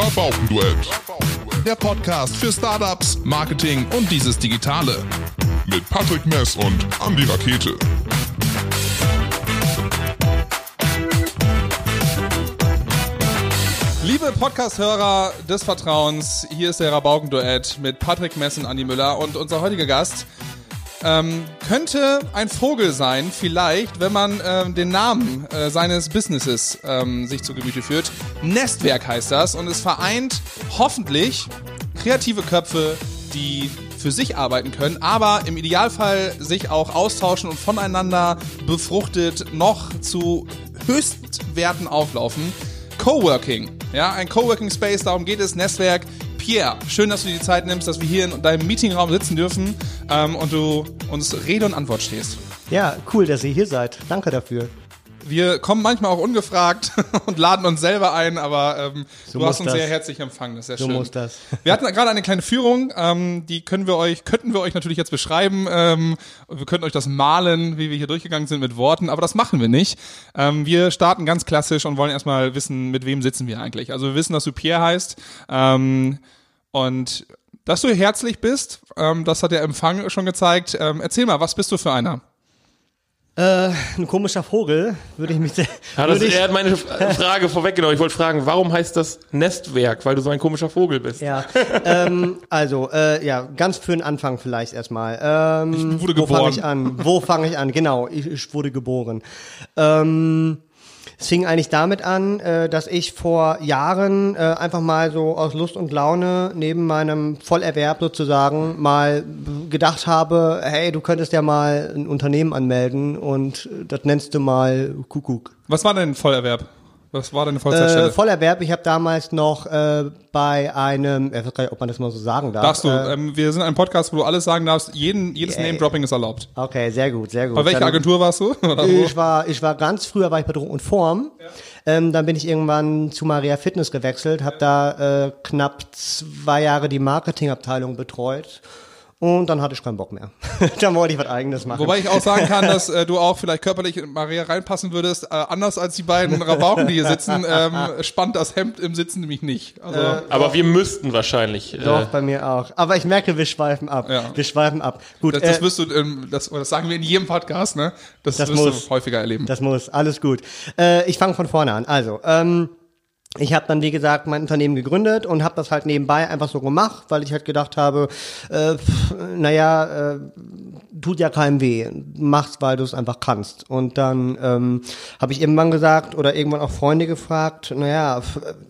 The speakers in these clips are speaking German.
Rabaukenduett. Der Podcast für Startups, Marketing und dieses Digitale. Mit Patrick Mess und Andy Rakete. Liebe Podcast-Hörer des Vertrauens, hier ist der Rabaukenduett mit Patrick Mess und Andi Müller und unser heutiger Gast ähm, könnte ein Vogel sein, vielleicht, wenn man ähm, den Namen äh, seines Businesses ähm, sich zu Gemüte führt. Nestwerk heißt das und es vereint hoffentlich kreative Köpfe, die für sich arbeiten können, aber im Idealfall sich auch austauschen und voneinander befruchtet noch zu Höchstwerten auflaufen. Coworking, ja, ein Coworking Space, darum geht es, Netzwerk. Pierre, schön, dass du dir die Zeit nimmst, dass wir hier in deinem Meetingraum sitzen dürfen ähm, und du uns Rede und Antwort stehst. Ja, cool, dass ihr hier seid. Danke dafür. Wir kommen manchmal auch ungefragt und laden uns selber ein, aber ähm, So du hast uns das. sehr herzlich empfangen. Das ist sehr So schön. muss das. Wir hatten gerade eine kleine Führung, ähm, die können wir euch, könnten wir euch natürlich jetzt beschreiben. Ähm, wir könnten euch das malen, wie wir hier durchgegangen sind mit Worten, aber das machen wir nicht. Ähm, wir starten ganz klassisch und wollen erstmal wissen, mit wem sitzen wir eigentlich. Also wir wissen, dass du Pierre heißt ähm, und dass du herzlich bist. Ähm, das hat der Empfang schon gezeigt. Ähm, erzähl mal, was bist du für einer? Äh, ein komischer Vogel, würde ich mich sehr. Ja, das, ich, er hat meine Frage vorweggenommen. Ich wollte fragen, warum heißt das Nestwerk? Weil du so ein komischer Vogel bist. ja, ähm, also, äh, ja, ganz für den Anfang vielleicht erstmal. Ähm, Ich wurde Wo fange geboren. ich an? Wo fange ich an? Genau, ich, ich wurde geboren. Ähm, es fing eigentlich damit an, äh, dass ich vor Jahren äh, einfach mal so aus Lust und Laune neben meinem Vollerwerb sozusagen mal gedacht habe, hey, du könntest ja mal ein Unternehmen anmelden und das nennst du mal Kuckuck. Was war dein Vollerwerb? Was war deine Äh, Vollzeitstelle? Vollerwerb, ich habe damals noch äh, bei einem, ich weiß gar nicht, ob man das mal so sagen darf. Darfst du? Äh, ähm, wir sind ein Podcast, wo du alles sagen darfst. Jeden, jedes Yeah. Name-Dropping ist erlaubt. okay, sehr gut, sehr gut. Bei welcher Dann- Agentur warst du? Ich war, ich war ganz früher war ich bei Druck und Form. Ähm, dann bin ich irgendwann zu Maria Fitness gewechselt, habe da äh, knapp zwei Jahre die Marketingabteilung betreut. Und dann hatte ich keinen Bock mehr. dann wollte ich was eigenes machen. Wobei ich auch sagen kann, dass äh, du auch vielleicht körperlich in Maria reinpassen würdest. Äh, anders als die beiden Rabauken, die hier sitzen, ähm, spannt das Hemd im Sitzen nämlich nicht. Also, Aber wir müssten wahrscheinlich. Doch, Äh, bei mir auch. Aber ich merke, wir schweifen ab. Ja. Wir schweifen ab. Gut, das, das äh, wirst du, ähm, das, das sagen wir in jedem Podcast, ne? Das, Das wirst muss. du häufiger erleben. Das muss, alles gut. Äh, ich fange von vorne an. Also, ähm, ich habe dann, wie gesagt, mein Unternehmen gegründet und habe das halt nebenbei einfach so gemacht, weil ich halt gedacht habe, äh, pff, naja, äh, tut ja keinem weh, mach's, weil du es einfach kannst. Und dann ähm, habe ich irgendwann gesagt oder irgendwann auch Freunde gefragt, naja,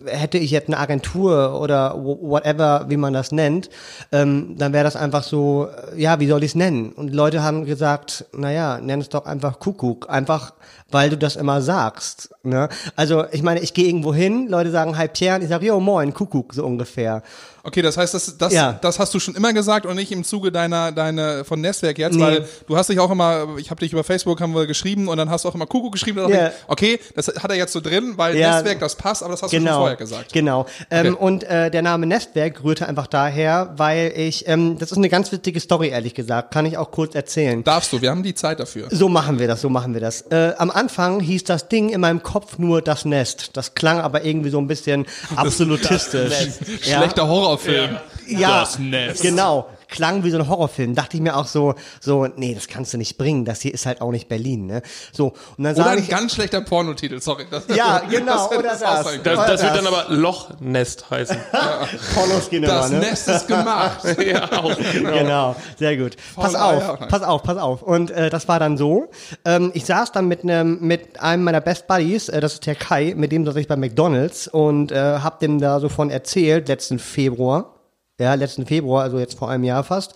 hätte ich jetzt eine Agentur oder wh- whatever, wie man das nennt, ähm, dann wäre das einfach so, äh, ja, wie soll ich es nennen? Und Leute haben gesagt, naja, nenn es doch einfach Kuckuck, einfach weil du das immer sagst. Ne? Also ich meine, ich gehe irgendwo hin, Leute sagen Hi Pierre, und ich sage, jo moin, Kuckuck, so ungefähr. Okay, das heißt, das, das, Ja. das hast du schon immer gesagt und nicht im Zuge deiner, deiner von Netzwerk jetzt, Nee. weil du hast dich auch immer, ich habe dich über Facebook haben wir geschrieben und dann hast du auch immer Kuckuck geschrieben. Und hab ich, okay, das hat er jetzt so drin, weil Ja. Netzwerk das passt, aber das hast du schon Genau, vorher gesagt. genau. Ähm, Okay. Und äh, der Name Nestwerk rührte einfach daher, weil ich, ähm, das ist eine ganz witzige Story, ehrlich gesagt, kann ich auch kurz erzählen. Darfst du, wir haben die Zeit dafür. So machen wir das, so machen wir das. Äh, am Anfang hieß das Ding in meinem Kopf nur das Nest. Das klang aber irgendwie so ein bisschen absolutistisch. Ja. Schlechter Horrorfilm. Ja, Das Nest. genau. Klang wie so ein Horrorfilm. Dachte ich mir auch so, so, nee, das kannst du nicht bringen. Das hier ist halt auch nicht Berlin, ne? So, und dann Oder ein ich, ganz schlechter Pornotitel, sorry. Das, Ja, genau, hätte oder das. können. das, das wird das- dann aber Lochnest heißen. Pornos gehen immer, Das ne? Nest ist gemacht. ja, auch. Genau. Genau, sehr gut. Pass Faule Eier, auf, nein. pass auf, pass auf. Und äh, das war dann so. Ähm, ich saß dann mit einem mit einem meiner Best Buddies, äh, das ist der Kai, mit dem saß ich bei McDonald's und äh, hab dem da so von erzählt letzten Februar. Ja, letzten Februar, also jetzt vor einem Jahr fast.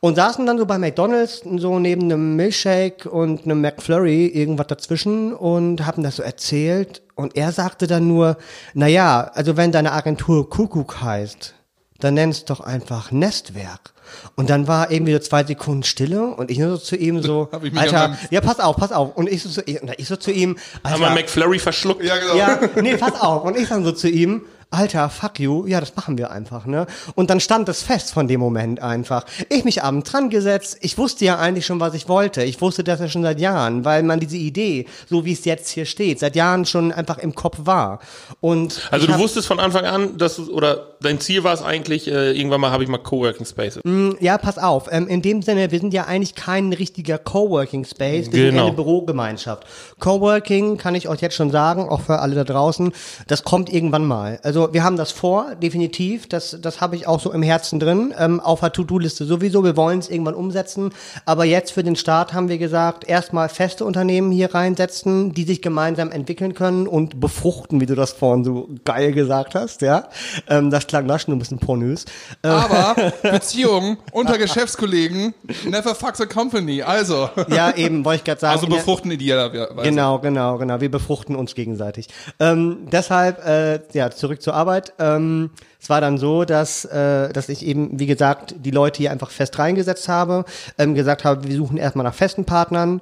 Und saßen dann so bei McDonalds so neben einem Milkshake und einem McFlurry irgendwas dazwischen und haben das so erzählt und er sagte dann nur, na ja, also wenn deine Agentur Kuckuck heißt, dann nenn's doch einfach Nestwerk. Und dann war irgendwie so zwei Sekunden Stille und ich nur so zu ihm so, Alter, ja, pass auf, pass auf. Und ich so, zu, ich so zu ihm, Haben wir Alter, McFlurry verschluckt? Ja, genau. ja, nee, pass auf. Und ich dann so zu ihm, Alter, fuck you, ja, das machen wir einfach, ne? Und dann stand es fest von dem Moment einfach. Ich mich abends dran gesetzt, ich wusste ja eigentlich schon, was ich wollte. Ich wusste das ja schon seit Jahren, weil man diese Idee, so wie es jetzt hier steht, seit Jahren schon einfach im Kopf war. Und Also du wusstest von Anfang an, dass du, oder dein Ziel war es eigentlich, äh, irgendwann mal habe ich mal Coworking Spaces. Ja, pass auf. Ähm, in dem Sinne, wir sind ja eigentlich kein richtiger Coworking Space, wir sind Genau. eher eine Bürogemeinschaft. Coworking kann ich euch jetzt schon sagen, auch für alle da draußen, das kommt irgendwann mal. Also wir haben das vor, definitiv. Das, das habe ich auch so im Herzen drin, ähm, auf der To-Do-Liste sowieso. Wir wollen es irgendwann umsetzen. Aber jetzt für den Start haben wir gesagt, erstmal feste Unternehmen hier reinsetzen, die sich gemeinsam entwickeln können und befruchten, wie du das vorhin so geil gesagt hast, ja. Ähm, das klang da schon ein bisschen pornös. Äh, Aber Beziehungen unter Geschäftskollegen, never fucks a company. Also, Ja, eben, wollte ich gerade sagen. also der- befruchten idealerweise. Genau, genau, genau. Wir befruchten uns gegenseitig. Ähm, deshalb, äh, ja, zurück zur Arbeit. Ähm, es war dann so, dass, äh, dass ich eben, wie gesagt, die Leute hier einfach fest reingesetzt habe, ähm, gesagt habe, wir suchen erstmal nach festen Partnern.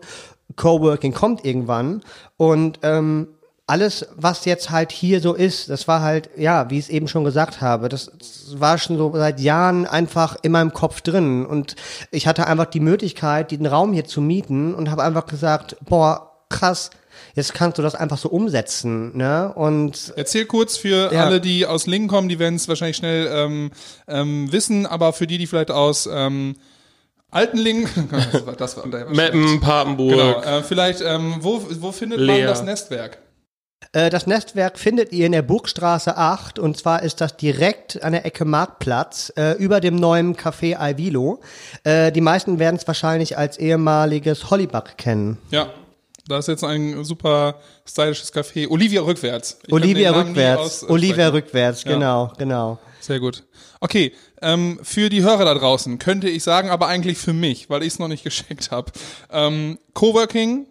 Coworking kommt irgendwann und ähm, alles, was jetzt halt hier so ist, das war halt, ja, wie ich es eben schon gesagt habe, das, das war schon so seit Jahren einfach in meinem Kopf drin. Und ich hatte einfach die Möglichkeit, den Raum hier zu mieten und habe einfach gesagt, boah, krass, jetzt kannst du das einfach so umsetzen, ne? Und Erzähl kurz für Ja. alle, die aus Lingen kommen, die werden es wahrscheinlich schnell ähm, ähm, wissen, aber für die, die vielleicht aus ähm, Altenlingen, das war, das war. Meppen, Papenburg. Genau, äh, vielleicht, ähm, wo, wo findet man Leer. das Nestwerk? Äh, das Nestwerk findet ihr in der Burgstraße 8 und zwar ist das direkt an der Ecke Marktplatz äh, über dem neuen Café Alvilo. Äh, die meisten werden es wahrscheinlich als ehemaliges Hollybug kennen. Ja, da ist jetzt ein super stylisches Café. Olivia rückwärts. Ich Olivia rückwärts. Olivia rückwärts, Ja. genau, genau. Sehr gut. Okay, ähm, für die Hörer da draußen könnte ich sagen, aber eigentlich für mich, weil ich es noch nicht gescheckt habe. Ähm, Coworking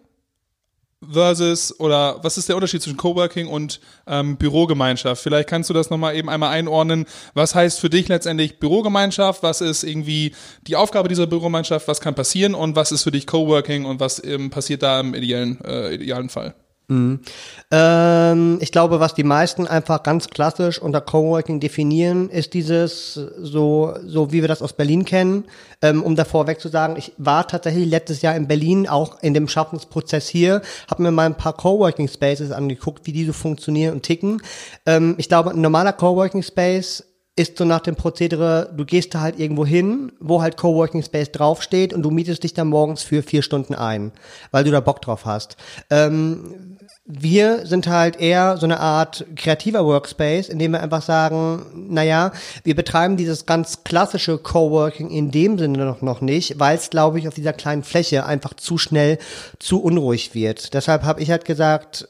versus oder was ist der Unterschied zwischen Coworking und ähm, Bürogemeinschaft? Vielleicht kannst du das nochmal eben einmal einordnen. Was heißt für dich letztendlich Bürogemeinschaft? Was ist irgendwie die Aufgabe dieser Bürogemeinschaft? Was kann passieren? Und was ist für dich Coworking und was ähm, passiert da im idealen, äh, idealen Fall? Ähm, ich glaube, was die meisten einfach ganz klassisch unter Coworking definieren, ist dieses so, so wie wir das aus Berlin kennen. Ähm, um davor weg zu sagen, ich war tatsächlich letztes Jahr in Berlin, auch in dem Schaffensprozess hier, habe mir mal ein paar Coworking Spaces angeguckt, wie die so funktionieren und ticken. Ähm, ich glaube, ein normaler Coworking Space ist so nach dem Prozedere, du gehst da halt irgendwo hin, wo halt Coworking Space draufsteht und du mietest dich dann morgens für vier Stunden ein, weil du da Bock drauf hast. Ähm, wir sind halt eher so eine Art kreativer Workspace, in dem wir einfach sagen, naja, wir betreiben dieses ganz klassische Coworking in dem Sinne noch, noch nicht, weil es, glaube ich, auf dieser kleinen Fläche einfach zu schnell zu unruhig wird. Deshalb habe ich halt gesagt,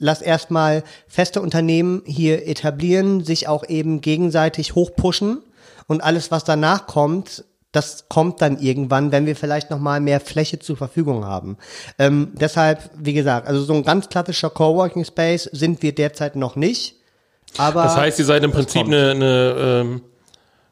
lass erstmal feste Unternehmen hier etablieren, sich auch eben gegenseitig hochpushen und alles, was danach kommt, das kommt dann irgendwann, wenn wir vielleicht noch mal mehr Fläche zur Verfügung haben. Ähm, deshalb, wie gesagt, also so ein ganz klassischer Coworking Space sind wir derzeit noch nicht. Aber Das heißt, ihr seid im Prinzip eine, eine, ähm,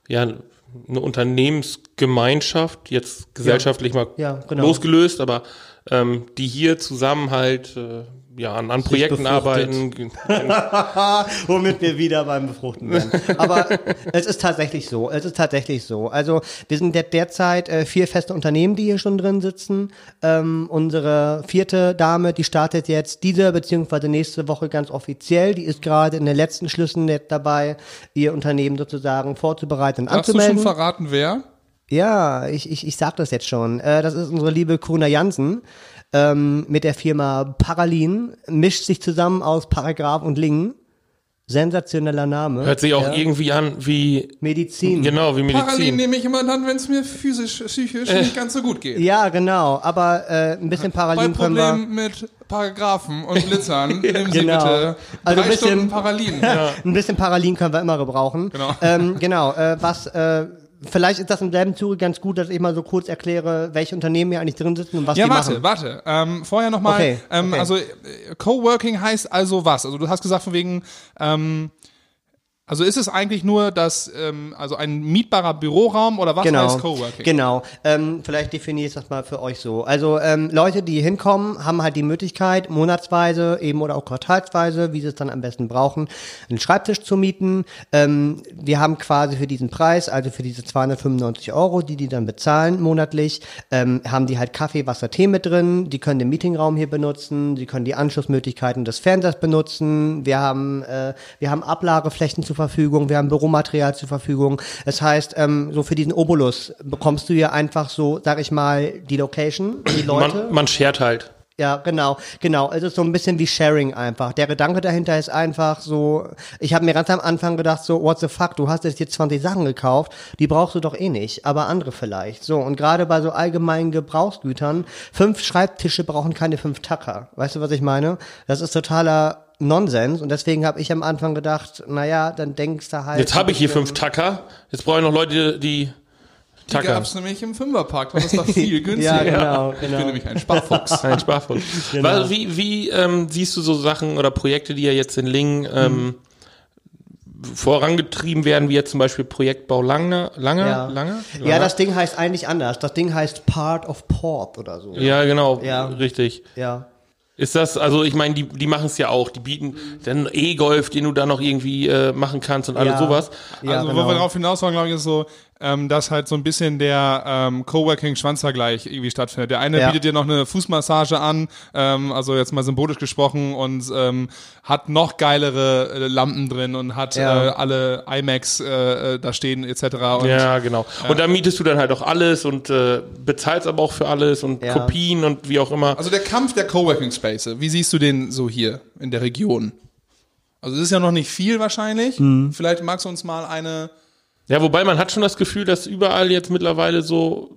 ja, eine Unternehmensgemeinschaft, jetzt gesellschaftlich mal Ja, genau. losgelöst, aber ähm, die hier zusammen halt äh, ja, an, an Projekten arbeiten. womit wir wieder beim Befruchten werden. Aber es ist tatsächlich so. Es ist tatsächlich so. Also wir sind der, derzeit äh, vier feste Unternehmen, die hier schon drin sitzen. Ähm, unsere vierte Dame, die startet jetzt diese beziehungsweise nächste Woche ganz offiziell. Die ist gerade in den letzten Schlüssen dabei, ihr Unternehmen sozusagen vorzubereiten und du anzumelden. schon verraten, wer? Ja, ich, ich, ich sag das jetzt schon. Äh, das ist unsere liebe Kuna Jansen ähm, mit der Firma Paralin. Mischt sich zusammen aus Paragraph und Lingen. Sensationeller Name. Hört sich auch ja. irgendwie an wie, Medizin. genau, wie Parallel Medizin. nehme ich immer dann, wenn es mir physisch, psychisch nicht ganz so gut geht. Ja, genau. Aber äh, ein bisschen Bei Paralin können wir. Problemen mit Paragraphen und Blitzern nehmen Sie Genau. bitte Also drei ein bisschen- Stunden Parallelen. Ein bisschen Paralin können wir immer gebrauchen. Genau. Ähm, genau. Äh, was äh, vielleicht ist das im selben Zuge ganz gut, dass ich mal so kurz erkläre, welche Unternehmen hier eigentlich drin sitzen und was Ja, die warte, machen. warte. Ähm, vorher nochmal, Okay, ähm, okay. also äh, Coworking heißt also was? Also du hast gesagt von wegen, ähm, Also ist es eigentlich nur das, ähm, also ein mietbarer Büroraum oder was genau, heißt Coworking? Genau. Ähm, vielleicht definiere ich das mal für euch so. Also ähm, Leute, die hinkommen, haben halt die Möglichkeit, monatsweise eben oder auch quartalsweise, wie sie es dann am besten brauchen, einen Schreibtisch zu mieten. Ähm, wir haben quasi für diesen Preis, also für diese 295 Euro, die die dann bezahlen monatlich, ähm, haben die halt Kaffee, Wasser, Tee mit drin. Die können den Meetingraum hier benutzen. Sie können die Anschlussmöglichkeiten des Fernsehers benutzen. Wir haben, äh, wir haben Ablageflächen zur Verfügung. Wir haben Büromaterial zur Verfügung. Das heißt, ähm, so für diesen Obolus bekommst du ja einfach so, sag ich mal, die Location, die Leute. Man, man shared halt. Ja, genau, genau. Es ist so ein bisschen wie Sharing einfach. Der Gedanke dahinter ist einfach so, ich habe mir ganz am Anfang gedacht, so, what the fuck, du hast jetzt hier 20 Sachen gekauft, die brauchst du doch eh nicht, aber andere vielleicht. So, und gerade bei so allgemeinen Gebrauchsgütern, fünf Schreibtische brauchen keine fünf Tacker. Weißt du, was ich meine? Das ist totaler Nonsens und deswegen habe ich am Anfang gedacht, naja, dann denkst du halt. Jetzt habe ich hier fünf Tacker. Jetzt brauche ich noch Leute, die Die Tacker. gab's nämlich im Fünferpark, das ist doch viel Ja, günstiger. genau, Ich genau. bin nämlich ein Sparfuchs. Ein Sparfuchs. Was- Wie, wie ähm, siehst du so Sachen oder Projekte, die ja jetzt in Lingen ähm, vorangetrieben werden, wie jetzt zum Beispiel Projektbau Lange, Lange, Ja. Lange? Ja, das Ding heißt eigentlich anders. Das Ding heißt Part of Port oder so. Ja, genau, Ja. richtig. Ja. Ist das, also ich meine, die, die machen es ja auch, die bieten dann E-Golf, den du da noch irgendwie äh, machen kannst und alles Ja. sowas. Ja, also, genau. wo wir darauf hinaus wollen, glaube ich, ist so, ähm, dass halt so ein bisschen der ähm, Coworking-Schwanzvergleich irgendwie stattfindet. Der eine Ja. bietet dir noch eine Fußmassage an, ähm, also jetzt mal symbolisch gesprochen, und ähm, hat noch geilere äh, Lampen drin und hat Ja. äh, alle IMAX äh, äh, da stehen etc. Und ja, genau. Und da mietest du dann halt auch alles und äh, bezahlst aber auch für alles und Ja. Kopien und wie auch immer. Also der Kampf der Coworking Spaces, wie siehst du den so hier in der Region? Also es ist ja noch nicht viel wahrscheinlich. Mhm. Vielleicht magst du uns mal eine. Ja, wobei man hat schon das Gefühl, dass überall jetzt mittlerweile so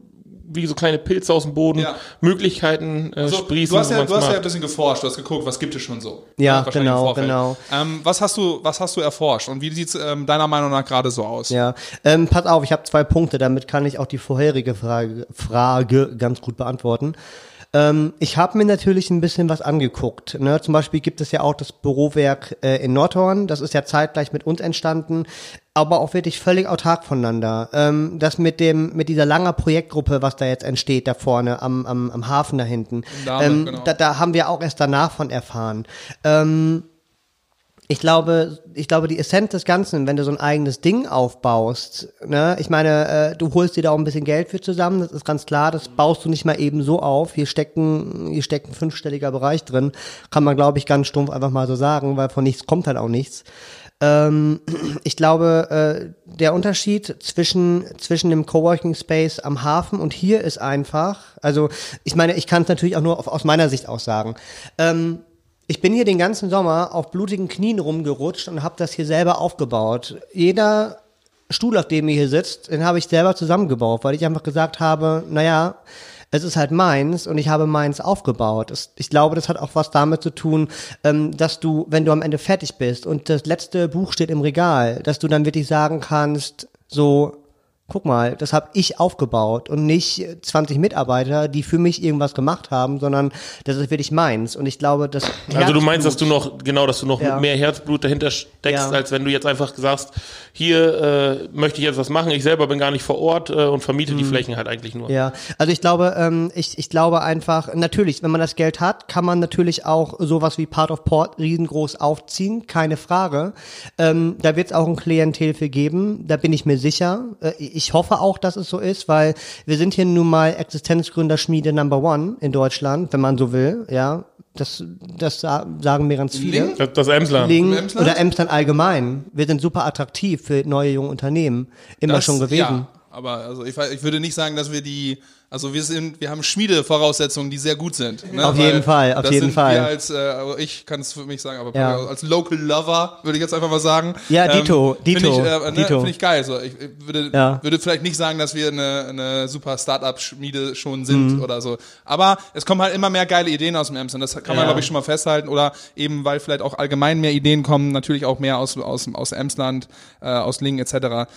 wie so kleine Pilze aus dem Boden Ja. Möglichkeiten äh, So, sprießen. du hast, ja, du hast ja ein bisschen geforscht, du hast geguckt, was gibt es schon so. Ja, genau, genau. Ähm, was hast du, was hast du erforscht und wie sieht's ähm, deiner Meinung nach gerade so aus? Ja, ähm, pass auf, ich habe zwei Punkte, damit kann ich auch die vorherige Frage, Frage ganz gut beantworten. Ähm, ich habe mir natürlich ein bisschen was angeguckt. Ne? Zum Beispiel gibt es ja auch das Bürowerk äh, in Nordhorn, das ist ja zeitgleich mit uns entstanden, aber auch wirklich völlig autark voneinander. Ähm, das mit dem, mit dieser langer Projektgruppe, was da jetzt entsteht, da vorne am, am, am Hafen da hinten, Dahme, ähm, genau. da, da haben wir auch erst danach von erfahren. Ähm, ich glaube, ich glaube, die Essenz des Ganzen, wenn du so ein eigenes Ding aufbaust, ne, ich meine, äh, du holst dir da auch ein bisschen Geld für zusammen, das ist ganz klar, das baust du nicht mal eben so auf. Hier stecken, hier steckt ein fünfstelliger Bereich drin, kann man, glaube ich, ganz stumpf einfach mal so sagen, weil von nichts kommt halt auch nichts. Ähm, ich glaube, äh, der Unterschied zwischen, zwischen dem Coworking Space am Hafen und hier ist einfach, also ich meine, ich kann es natürlich auch nur auf, aus meiner Sicht aus sagen. Ähm, ich bin hier den ganzen Sommer auf blutigen Knien rumgerutscht und habe das hier selber aufgebaut. Jeder Stuhl, auf dem ihr hier sitzt, den habe ich selber zusammengebaut, weil ich einfach gesagt habe, naja, es ist halt meins und ich habe meins aufgebaut. Es, ich glaube, das hat auch was damit zu tun, ähm, dass du, wenn du am Ende fertig bist und das letzte Buch steht im Regal, dass du dann wirklich sagen kannst, so, guck mal, das habe ich aufgebaut und nicht 20 Mitarbeiter, die für mich irgendwas gemacht haben, sondern das ist wirklich meins. Und ich glaube, das Also du meinst, dass du noch, genau, dass du noch Ja. mehr Herzblut dahinter steckst, Ja. als wenn du jetzt einfach sagst, hier äh, möchte ich jetzt was machen, ich selber bin gar nicht vor Ort äh, und vermiete die Flächen halt eigentlich nur. Mhm. Ja, also ich glaube, ähm, ich, ich glaube einfach, natürlich, wenn man das Geld hat, kann man natürlich auch sowas wie Part of Port riesengroß aufziehen, keine Frage. Ähm, da wird es auch ein Klientel für geben, da bin ich mir sicher. Äh, ich hoffe auch, dass es so ist, weil wir sind hier nun mal Existenzgründerschmiede Number One in Deutschland, wenn man so will, ja. Das, das sa- sagen mir ganz viele. Lingen? Das, das Emsland. Im Emsland? oder Emsland allgemein. Wir sind super attraktiv für neue junge Unternehmen. Immer Das- schon gewesen. Ja, aber also ich, ich würde nicht sagen, dass wir die, also wir sind, wir haben Schmiedevoraussetzungen, die sehr gut sind. Ne? Auf jeden Fall, auf jeden Fall. Als, äh, also ich kann es für mich sagen, aber Ja. als Local Lover würde ich jetzt einfach mal sagen. Ja, Dito, Finde ich, Dito, äh, ne, Dito. Find ich geil. So, ich, ich würde, Ja. würde vielleicht nicht sagen, dass wir eine, eine super Startup-Schmiede schon sind Mhm. oder so. Aber es kommen halt immer mehr geile Ideen aus dem Emsland. Das kann man, Ja. glaube ich, schon mal festhalten. Oder eben, weil vielleicht auch allgemein mehr Ideen kommen, natürlich auch mehr aus, aus, aus Emsland, äh, aus Lingen etc.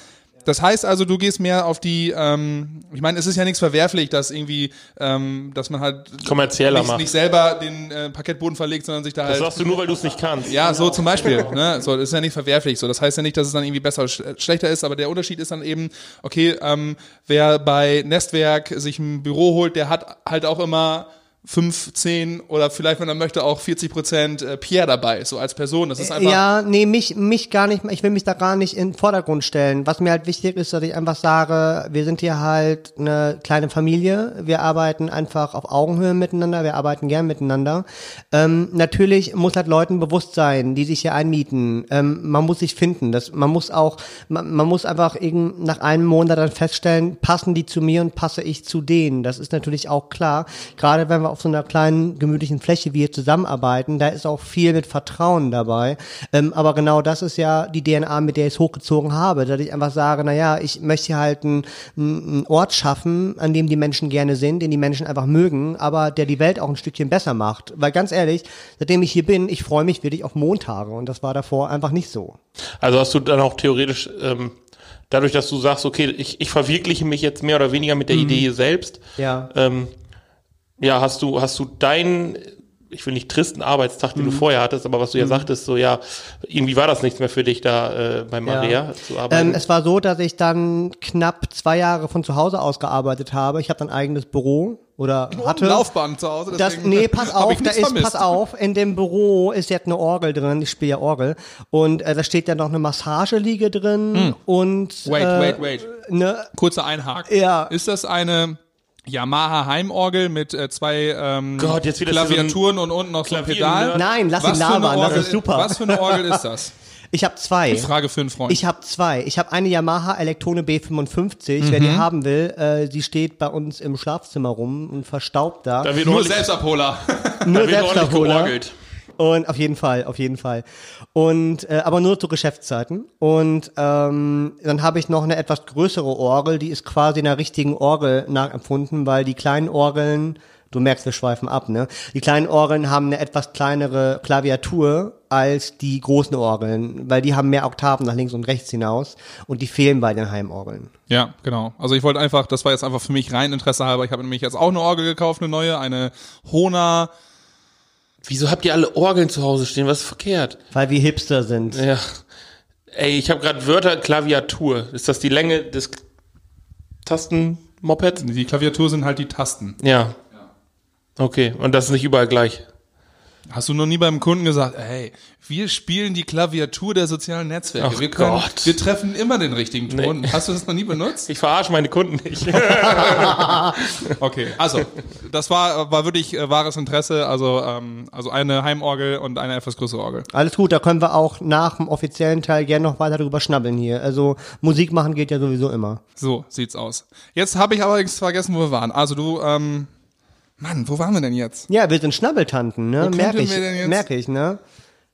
das heißt also, du gehst mehr auf die, ähm, ich meine, es ist ja nichts verwerflich, dass irgendwie, ähm, dass man halt Kommerzieller nicht, macht. nicht selber den äh, Parkettboden verlegt, sondern sich da Das halt sagst du nur, weil du es nicht kannst. ja, so zum Beispiel. Ne? So, das ist ja nicht verwerflich. So, das heißt ja nicht, dass es dann irgendwie besser oder sch- schlechter ist, aber der Unterschied ist dann eben, okay, ähm, wer bei Nestwerk sich ein Büro holt, der hat halt auch immer fünf, zehn oder vielleicht, wenn er möchte, auch 40 Prozent äh, Pierre dabei, so als Person. Das ist einfach. Ja, nee, mich, mich gar nicht, ich will mich da gar nicht in den Vordergrund stellen. Was mir halt wichtig ist, dass ich einfach sage, wir sind hier halt eine kleine Familie, wir arbeiten einfach auf Augenhöhe miteinander, wir arbeiten gern miteinander. Ähm, natürlich muss halt Leuten bewusst sein, die sich hier einmieten. Ähm, man muss sich finden, das, man muss auch, man, man muss einfach irgend nach einem Monat dann feststellen, passen die zu mir und passe ich zu denen. Das ist natürlich auch klar. Gerade wenn wir auf so einer kleinen, gemütlichen Fläche wie hier zusammenarbeiten, da ist auch viel mit Vertrauen dabei. Ähm, aber genau das ist ja die DNA, mit der ich es hochgezogen habe, dass ich einfach sage, naja, ich möchte hier halt einen, einen Ort schaffen, an dem die Menschen gerne sind, den die Menschen einfach mögen, aber der die Welt auch ein Stückchen besser macht. Weil ganz ehrlich, seitdem ich hier bin, ich freue mich wirklich auf Montage und das war davor einfach nicht so. Also hast du dann auch theoretisch, ähm, dadurch, dass du sagst, okay, ich, ich verwirkliche mich jetzt mehr oder weniger mit der Idee selbst, Ja. ähm, ja, hast du, hast du deinen, ich will nicht tristen Arbeitstag, den du vorher hattest, aber was du ja sagtest, so ja, irgendwie war das nichts mehr für dich da äh, bei Maria zu arbeiten. Ähm, es war so, dass ich dann knapp zwei Jahre von zu Hause aus gearbeitet habe. Ich habe dann ein eigenes Büro oder hatte. Laufbahn zu Hause. Das, nee, pass auf, da ist, vermisst. pass auf, in dem Büro ist jetzt eine Orgel drin, ich spiele ja Orgel, und äh, da steht ja noch eine Massageliege drin und Hm. Wait, äh, wait, wait. Ne, Kurzer Einhaken. Ja. Ist das eine Yamaha Heimorgel mit äh, zwei ähm, Gott, jetzt wieder so Klaviaturen und unten noch so ein Pedal? Nein, lass ihn Was eine labern, das ist super. Was für eine Orgel ist das? ich habe zwei. Frage für einen Freund. Ich habe zwei. Ich habe eine Yamaha Elektrone B55, wer die Mhm. haben will, äh, die steht bei uns im Schlafzimmer rum und verstaubt da. da wird Nur Selbstabholer. Nur da wird ordentlich Selbstabholer. Und auf jeden Fall, auf jeden Fall. Und äh, aber nur zu Geschäftszeiten. Und ähm, dann habe ich noch eine etwas größere Orgel, die ist quasi einer richtigen Orgel nachempfunden, weil die kleinen Orgeln, du merkst, wir schweifen ab, ne? Die kleinen Orgeln haben eine etwas kleinere Klaviatur als die großen Orgeln, weil die haben mehr Oktaven nach links und rechts hinaus und die fehlen bei den Heimorgeln. Ja, genau. Also ich wollte einfach, das war jetzt einfach für mich rein Interesse halber. Ich habe nämlich jetzt auch eine Orgel gekauft, eine neue, eine Hona. Wieso habt ihr alle Orgeln zu Hause stehen? Was ist verkehrt? Weil wir Hipster sind. Ja. Ey, ich habe gerade Wörter Klaviatur. Ist das die Länge des Tastenmopeds? Die Klaviatur sind halt die Tasten. Ja. Okay, und das ist nicht überall gleich. Hast du noch nie beim Kunden gesagt, hey, wir spielen die Klaviatur der sozialen Netzwerke. Ach wir können, Gott. wir treffen immer den richtigen Ton. Nee. Hast du das noch nie benutzt? Ich verarsche meine Kunden nicht. Okay, also das war war wirklich äh, wahres Interesse. Also ähm, also eine Heimorgel und eine etwas größere Orgel. Alles gut, da können wir auch nach dem offiziellen Teil gerne noch weiter drüber schnabbeln hier. Also Musik machen geht ja sowieso immer. So sieht's aus. Jetzt habe ich allerdings vergessen, wo wir waren. Also du, ähm, Mann, wo waren wir denn jetzt? Ja, wir sind Schnabbeltanten, ne? Merke ich, wir denn jetzt- merke ich, ne?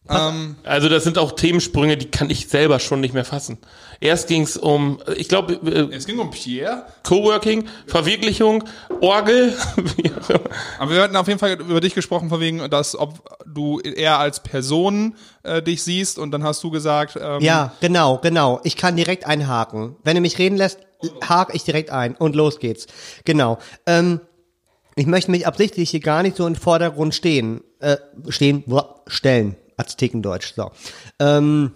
Ähm, Also das sind auch Themensprünge, die kann ich selber schon nicht mehr fassen. Erst ging es um, ich glaube, äh, es ging um Pierre, Coworking, Verwirklichung, Orgel. aber wir hatten auf jeden Fall über dich gesprochen, von wegen, dass ob du eher als Person äh, dich siehst und dann hast du gesagt, ähm, Ja, genau, genau. Ich kann direkt einhaken. Wenn du mich reden lässt, hake ich direkt ein und los geht's. Genau. Ähm, ich möchte mich absichtlich hier gar nicht so im Vordergrund stehen, äh, stehen, stellen, Aztekendeutsch, so. Ähm,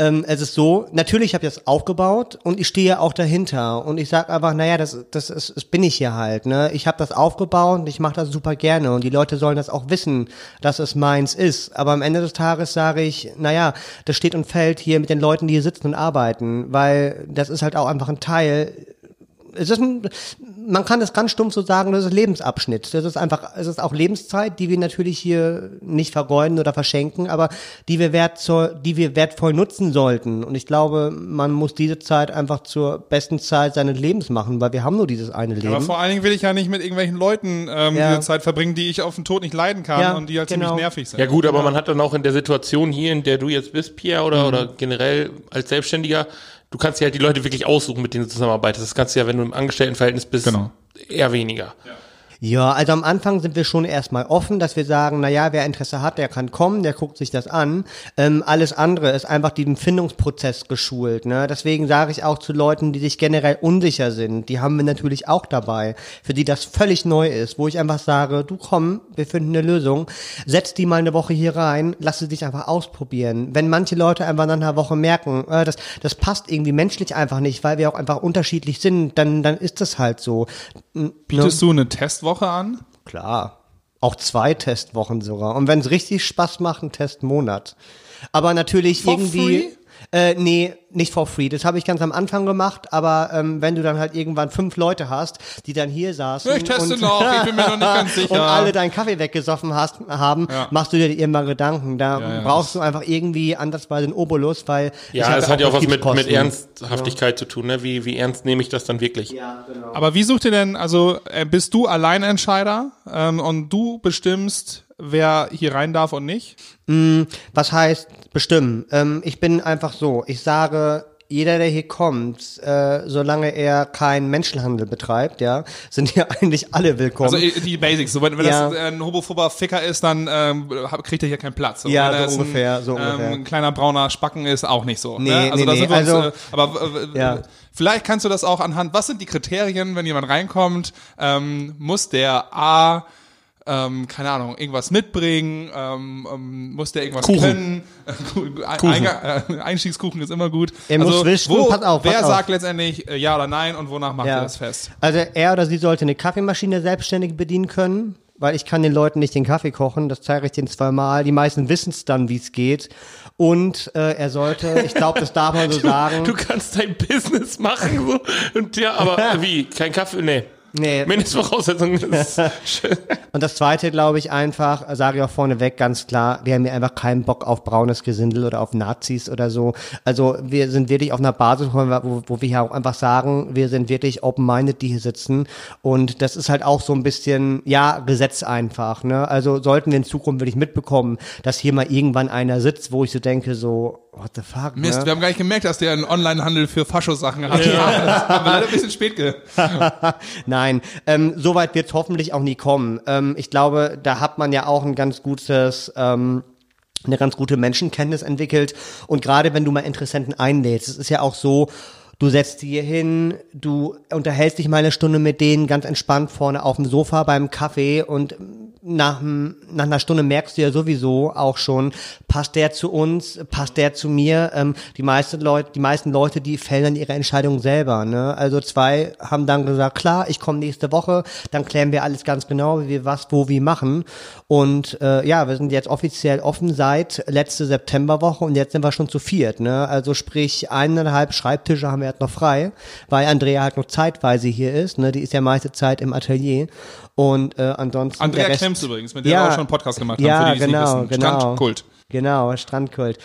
ähm, es ist so, natürlich habe ich das aufgebaut und ich stehe auch dahinter und ich sage einfach, naja, das, das, ist, das bin ich hier halt. Ne? Ich habe das aufgebaut und ich mache das super gerne und die Leute sollen das auch wissen, dass es meins ist. Aber am Ende des Tages sage ich, naja, das steht und fällt hier mit den Leuten, die hier sitzen und arbeiten, weil das ist halt auch einfach ein Teil es ist ein, man kann es ganz stumpf so sagen, das ist Lebensabschnitt. Das ist einfach, es ist auch Lebenszeit, die wir natürlich hier nicht vergeuden oder verschenken, aber die wir wertvoll, die wir wertvoll nutzen sollten. Und ich glaube, man muss diese Zeit einfach zur besten Zeit seines Lebens machen, weil wir haben nur dieses eine Leben. Aber vor allen Dingen will ich ja nicht mit irgendwelchen Leuten ähm, Ja. diese Zeit verbringen, die ich auf den Tod nicht leiden kann Ja, und die halt genau. ziemlich nervig sind. Ja gut, aber man hat dann auch in der Situation hier, in der du jetzt bist, Pierre, oder, oder generell als Selbstständiger, du kannst dir halt die Leute wirklich aussuchen, mit denen du zusammenarbeitest. Das kannst du ja, wenn du im Angestelltenverhältnis bist, Genau. eher weniger. Ja, also am Anfang sind wir schon erstmal offen, dass wir sagen, na ja, wer Interesse hat, der kann kommen, der guckt sich das an. Ähm, alles andere ist einfach diesem Findungsprozess geschult. Ne? Deswegen sage ich auch zu Leuten, die sich generell unsicher sind, die haben wir natürlich auch dabei, für die das völlig neu ist, wo ich einfach sage, du komm, wir finden eine Lösung, setz die mal eine Woche hier rein, lass sie dich einfach ausprobieren. Wenn manche Leute einfach nach einer Woche merken, äh, das, das passt irgendwie menschlich einfach nicht, weil wir auch einfach unterschiedlich sind, dann, dann ist das halt so. Bietest ne? du eine Testwoche an? Klar. Auch zwei Testwochen sogar. Und wenn es richtig Spaß macht, ein Testmonat. Aber natürlich For irgendwie. free? Äh, nee, nicht for free. Das habe ich ganz am Anfang gemacht, aber ähm, wenn du dann halt irgendwann fünf Leute hast, die dann hier saßen Ich teste und, noch, ich bin mir noch nicht ganz sicher. und alle deinen Kaffee weggesoffen hast, haben, Ja. machst du dir immer Gedanken. Da Ja, ja. brauchst du einfach irgendwie andersweise einen Obolus, weil Ja, das hat ja auch was mit, mit. Ernsthaftigkeit zu tun, ne? Wie, wie ernst nehme ich das dann wirklich? Ja, genau. Aber wie sucht ihr denn, also äh, bist du Alleinentscheider ähm, und du bestimmst, wer hier rein darf und nicht? Was heißt bestimmen? Ähm, ich bin einfach so. Ich sage, jeder, der hier kommt, äh, solange er keinen Menschenhandel betreibt, ja, sind hier eigentlich alle willkommen. Also äh, die Basics. So, wenn, wenn Ja. das äh, ein homophober Ficker ist, dann ähm, kriegt er hier keinen Platz. Und Ja, so ungefähr, so ein, ungefähr. Ähm, ein kleiner brauner Spacken ist, auch nicht so. Nee, ne? Also nee, da nee, sind wir uns, also- äh, aber äh, Ja. vielleicht kannst du das auch anhand, was sind die Kriterien, wenn jemand reinkommt, ähm, muss der A ähm, keine Ahnung, irgendwas mitbringen, ähm, ähm, muss der irgendwas Kuchen. können. Einga- äh, Einstiegskuchen ist immer gut. Er muss wischen, wo, pass auf, pass wer auf. sagt letztendlich äh, ja oder nein und wonach macht ihr ja. das fest? Also er oder sie sollte eine Kaffeemaschine selbstständig bedienen können, weil ich kann den Leuten nicht den Kaffee kochen, das zeige ich denen zweimal. Die meisten wissen es dann, wie es geht. Und äh, er sollte, ich glaube, das darf man so sagen. Du kannst dein Business machen, so. Und ja, aber wie? Kein Kaffee? Nee. Nee. Mindestvoraussetzung ist schön. Und das zweite, glaube ich, einfach, sage ich auch vorneweg ganz klar, wir haben hier einfach keinen Bock auf braunes Gesindel oder auf Nazis oder so. Also wir sind wirklich auf einer Basis, wo wir, wo, wo wir hier auch einfach sagen, wir sind wirklich open-minded, die hier sitzen. Und das ist halt auch so ein bisschen, ja, Gesetz einfach. Ne? Also sollten wir in Zukunft wirklich mitbekommen, dass hier mal irgendwann einer sitzt, wo ich so denke, so, what the fuck? Mist, ne? wir haben gar nicht gemerkt, dass der einen Onlinehandel für Faschosachen hat. Ja. Das haben wir leider ein bisschen spät ge Nein, ähm, so weit wird hoffentlich auch nie kommen. Ähm, ich glaube, da hat man ja auch ein ganz gutes, ähm, eine ganz gute Menschenkenntnis entwickelt. Und gerade wenn du mal Interessenten einlädst, es ist ja auch so, du setzt die hier hin, du unterhältst dich mal eine Stunde mit denen ganz entspannt vorne auf dem Sofa beim Kaffee und nach, nach einer Stunde merkst du ja sowieso auch schon, passt der zu uns, passt der zu mir. Ähm, die meisten Leute, die meisten Leute, die fällen dann ihre Entscheidung selber. Ne? Also zwei haben dann gesagt, klar, ich komme nächste Woche, dann klären wir alles ganz genau, wie wir was, wo, wie machen. Und äh, ja, wir sind jetzt offiziell offen seit letzte Septemberwoche und jetzt sind wir schon zu viert. Ne? Also sprich, eineinhalb Schreibtische haben wir jetzt noch frei, weil Andrea halt noch zeitweise hier ist. Ne? Die ist ja meiste Zeit im Atelier. Und äh, ansonsten. Andrea Rest- Klemms übrigens, mit der Ja. wir auch schon einen Podcast gemacht haben, Ja, für die, die genau, nicht wissen. genau. Strandkult. Genau, Strandkult.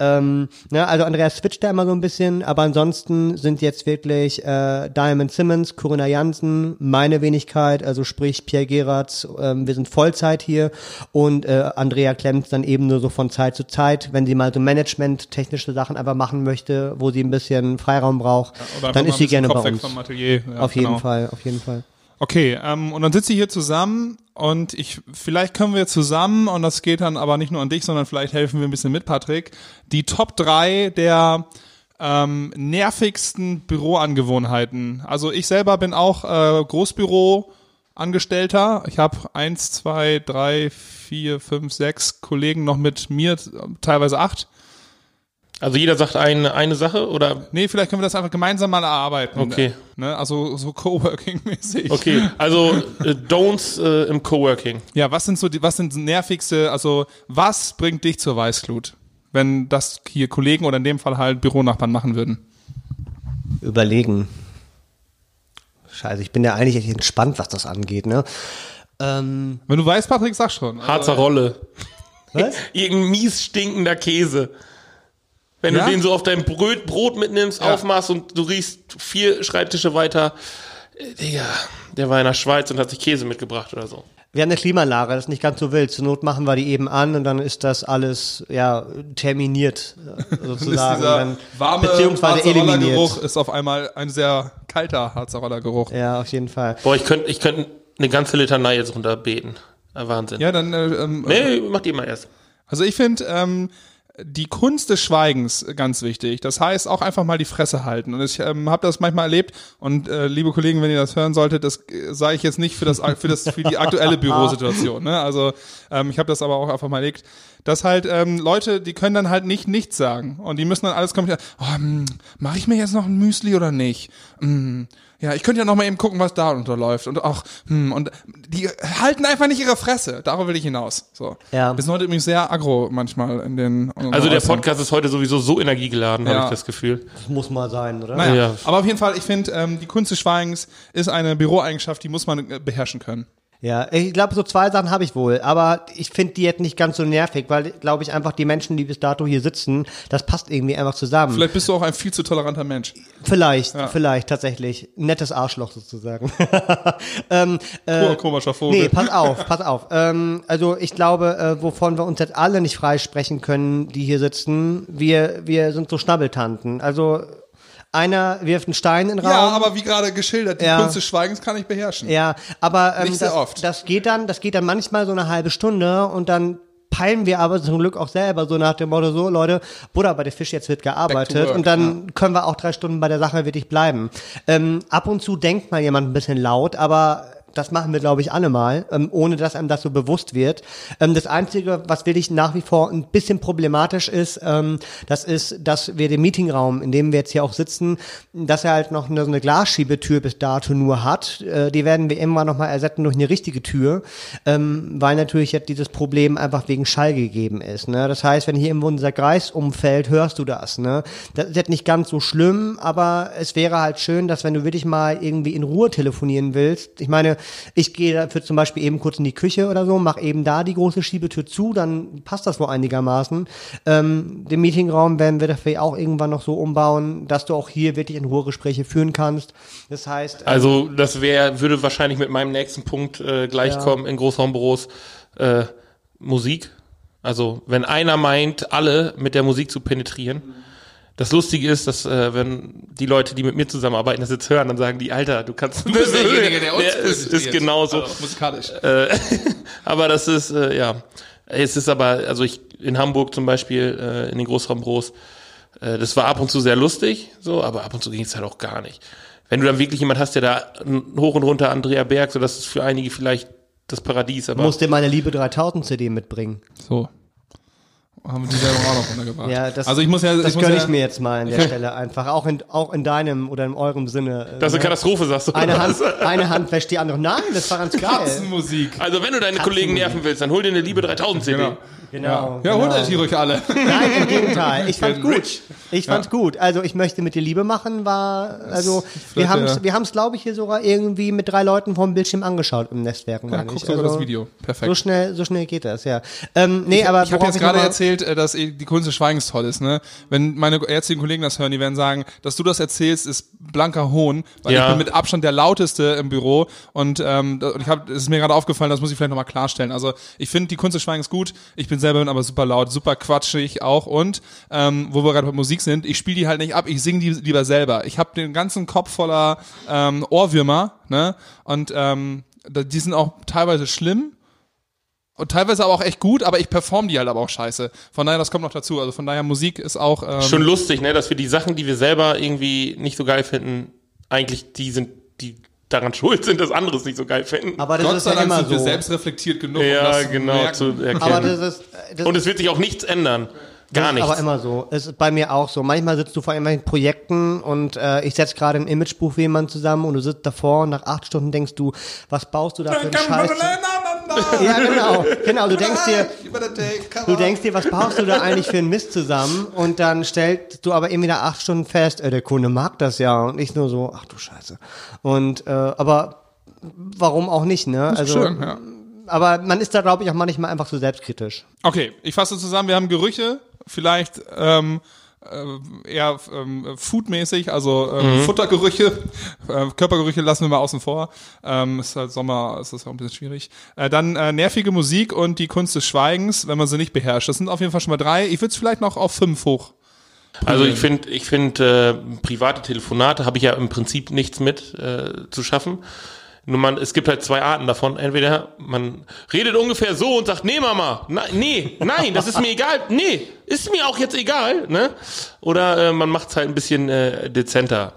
Ähm, ne, also Andreas switcht da immer so ein bisschen, aber ansonsten sind jetzt wirklich äh, Diamond Simmons, Corinna Jansen, meine Wenigkeit, also sprich Pierre Geratz, ähm, wir sind Vollzeit hier und äh, Andrea Klemmt dann eben nur so von Zeit zu Zeit, wenn sie mal so Management-technische Sachen einfach machen möchte, wo sie ein bisschen Freiraum braucht, einfach dann ist sie gerne bei uns. Atelier. Ja, Auf jeden genau. Fall, auf jeden Fall. Okay, ähm, und dann sitzt ihr hier zusammen und ich, vielleicht können wir zusammen, und das geht dann aber nicht nur an dich, sondern vielleicht helfen wir ein bisschen mit, Patrick, die Top 3 der ähm, nervigsten Büroangewohnheiten. Also ich selber bin auch äh, Großbüro-Angestellter. Ich habe eins, zwei, drei, vier, fünf, sechs Kollegen noch mit mir, teilweise acht. Also jeder sagt eine, eine Sache oder? Nee, vielleicht können wir das einfach gemeinsam mal erarbeiten. Okay. Ne? Also so Coworking-mäßig. Okay, also äh, Don'ts äh, im Coworking. Ja, was sind so die, was sind nervigste, also was bringt dich zur Weißglut, wenn das hier Kollegen oder in dem Fall halt Büronachbarn machen würden? Überlegen. Scheiße, ich bin ja eigentlich echt entspannt, was das angeht, ne? Ähm, Wenn du weißt, Patrick, sag schon. Harzer Rolle. was? Irgendein mies stinkender Käse. Wenn Ja? du den so auf dein Brot, Brot mitnimmst, Ja. aufmachst und du riechst vier Schreibtische weiter, äh, Digga, der war in der Schweiz und hat sich Käse mitgebracht oder so. Wir haben eine Klimaanlage, das ist nicht ganz so wild. Zur Not machen wir die eben an und dann ist das alles ja terminiert äh, sozusagen. dann, beziehungsweise eliminiert. Geruch ist auf einmal ein sehr kalter Harzer Roller Geruch. Ja, auf jeden Fall. Boah, ich könnte ich könnt eine ganze Litanei jetzt runterbeten. Äh, Wahnsinn. Ja, dann äh, ähm, Nee, macht ihr mal erst. Also ich finde ähm, die Kunst des Schweigens ganz wichtig. Das heißt auch einfach mal die Fresse halten. Und ich ähm, habe das manchmal erlebt. Und äh, liebe Kollegen, wenn ihr das hören solltet, das äh, sage ich jetzt nicht für das für das für die aktuelle Bürosituation. Ne? Also ähm, ich habe das aber auch einfach mal erlebt, dass halt ähm, Leute, die können dann halt nicht nichts sagen und die müssen dann alles kommentieren. Oh, hm, Mache ich mir jetzt noch ein Müsli oder nicht? Hm, ja, ich könnte ja noch mal eben gucken, was da unterläuft und auch hm, und die halten einfach nicht ihre Fresse. Darauf will ich hinaus. So. Ja. Wir sind heute übrigens sehr aggro manchmal in den. Also der Äußerungen. Podcast ist heute sowieso so energiegeladen, Ja. habe ich das Gefühl. Das muss mal sein, oder? Naja, Ja. aber auf jeden Fall, ich finde, ähm, die Kunst des Schweigens ist eine Büroeigenschaft, die muss man äh, beherrschen können. Ja, ich glaube, so zwei Sachen habe ich wohl, aber ich finde die jetzt nicht ganz so nervig, weil, glaube ich, einfach die Menschen, die bis dato hier sitzen, das passt irgendwie einfach zusammen. Vielleicht bist du auch ein viel zu toleranter Mensch. Vielleicht, vielleicht, tatsächlich. Nettes Arschloch sozusagen. ähm, Ko- komischer Vogel. Nee, pass auf, pass auf. Ähm, also ich glaube, äh, wovon wir uns jetzt alle nicht freisprechen können, die hier sitzen, wir, wir sind so Schnabbeltanten. Also einer wirft einen Stein in den Raum. Ja, aber wie gerade geschildert, die Ja. Kunst des Schweigens kann ich beherrschen. Ja, aber ähm, Nicht sehr das, oft. das geht dann, das geht dann manchmal so eine halbe Stunde und dann peilen wir aber zum Glück auch selber so nach dem Motto so Leute, Buddha bei der Fisch jetzt wird gearbeitet work, und dann können wir auch drei Stunden bei der Sache wirklich bleiben. Ähm, ab und zu denkt mal jemand ein bisschen laut, aber das machen wir, glaube ich, alle mal, ähm, ohne dass einem das so bewusst wird. Ähm, das Einzige, was wirklich nach wie vor ein bisschen problematisch ist, ähm, das ist, dass wir den Meetingraum, in dem wir jetzt hier auch sitzen, dass er halt noch eine, so eine Glasschiebetür bis dato nur hat. Äh, die werden wir irgendwann nochmal ersetzen durch eine richtige Tür, ähm, weil natürlich jetzt dieses Problem einfach wegen Schall gegeben ist. Ne? Das heißt, wenn hier irgendwo unser Kreis umfällt, hörst du das. Ne? Das ist jetzt nicht ganz so schlimm, aber es wäre halt schön, dass wenn du wirklich mal irgendwie in Ruhe telefonieren willst, ich meine, ich gehe dafür zum Beispiel eben kurz in die Küche oder so, mach eben da die große Schiebetür zu, dann passt das wohl einigermaßen. Ähm, den Meetingraum werden wir dafür auch irgendwann noch so umbauen, dass du auch hier wirklich in Ruhe Gespräche führen kannst. Das heißt, äh, Also das wäre, würde wahrscheinlich mit meinem nächsten Punkt äh, gleich Ja. kommen in Großraumbüros äh, Musik. Also wenn einer meint, alle mit der Musik zu penetrieren. Das Lustige ist, dass äh, wenn die Leute, die mit mir zusammenarbeiten, das jetzt hören, dann sagen die, Alter, du kannst. Du bist derjenige, der uns ist, ist penetriert. genauso. Also, musikalisch. Äh, aber das ist, äh, ja. Es ist aber, also ich in Hamburg zum Beispiel, äh, in den Großraumbüros, äh, das war ab und zu sehr lustig, so, aber ab und zu ging es halt auch gar nicht. Wenn du dann wirklich jemand hast, der da hoch und runter Andrea Berg, so das ist für einige vielleicht das Paradies, aber musst dir meine Liebe 3000 CD mitbringen. So. Haben wir die selber auch noch runtergebracht. Ja, das, also ich muss ja, das ich muss gönne ja, ich mir jetzt mal an der Stelle einfach. Auch in, auch in deinem oder in eurem Sinne. das ist eine ne? Katastrophe, sagst du. eine Hand, eine Hand wäscht die andere. Nein, das war ganz geil. Katzenmusik. Also wenn du deine Kollegen nerven willst, dann hol dir eine Liebe 3000 CD. Genau. Genau. Ja, genau. holt euch die ruhig alle. Nein, im Gegenteil. Ich fand's Get gut. Ich fand's gut. Also ich möchte mit dir Liebe machen, war, also wir ja- wir haben's, glaube ich, hier sogar irgendwie mit drei Leuten vom Bildschirm angeschaut im Netzwerk. Ja, guck ich. sogar Also, das Video. Perfekt. So schnell, so schnell geht das, ja. Ähm, nee, aber ich habe jetzt gerade erzählt, äh, dass eh die Kunst des Schweigens toll ist. Ne? Wenn meine ärztlichen Kollegen das hören, die werden sagen, dass du das erzählst, ist blanker Hohn, weil Ja. ich bin mit Abstand der lauteste im Büro und, ähm, ich habe, es ist mir gerade aufgefallen, das muss ich vielleicht nochmal klarstellen. Also ich finde die Kunst des Schweigens gut, ich bin selber aber super laut, super quatschig auch und ähm, wo wir gerade bei Musik sind, ich spiele die halt nicht ab, ich singe die lieber selber. Ich habe den ganzen Kopf voller ähm, Ohrwürmer, ne? Und ähm, die sind auch teilweise schlimm. Und teilweise aber auch echt gut, aber ich perform die halt aber auch scheiße. Von daher, das kommt noch dazu. Also von daher, Musik ist auch. Ähm, Schon lustig, ne, dass wir die Sachen, die wir selber irgendwie nicht so geil finden, eigentlich die sind, die daran schuld sind, dass andere es nicht so geil finden. Aber das Gott ist sei ja immer sind wir so. selbst reflektiert genug, um ja, das zu genau, zu erkennen. Aber das ist, das Und es wird sich auch nichts ändern. Gar Das nichts. ist aber immer so. Es ist bei mir auch so. Manchmal sitzt du vor irgendwelchen Projekten und äh, ich setze gerade ein Imagebuch für jemanden zusammen und du sitzt davor und nach acht Stunden denkst du, was baust du da für einen Scheiß? Ja, genau. Genau, du denkst dir, du denkst dir, was baust du da eigentlich für einen Mist zusammen? Und dann stellst du aber irgendwie nach acht Stunden fest, äh, der Kunde mag das ja. Und ich nur so, ach du Scheiße. Und, äh, aber warum auch nicht, ne? Also, Schön, ja. Aber man ist da, glaube ich, auch manchmal einfach zu selbstkritisch. Okay, ich fasse zusammen. Wir haben Gerüche, vielleicht ähm, äh, eher ähm, foodmäßig, also ähm, Futtergerüche, äh, Körpergerüche lassen wir mal außen vor. Ähm, ist halt Sommer, ist das auch ein bisschen schwierig. Äh, dann äh, nervige Musik und die Kunst des Schweigens, wenn man sie nicht beherrscht. Das sind auf jeden Fall schon mal drei. Ich würde es vielleicht noch auf fünf hoch. Also ich finde, ich finde, äh, private Telefonate habe ich ja im Prinzip nichts mit äh, zu schaffen. Nur man, es gibt halt zwei Arten davon. Entweder man redet ungefähr so und sagt, nee, Mama, na, nee, nein, das ist mir egal, nee, ist mir auch jetzt egal, ne? Oder äh, man macht's halt ein bisschen äh, dezenter.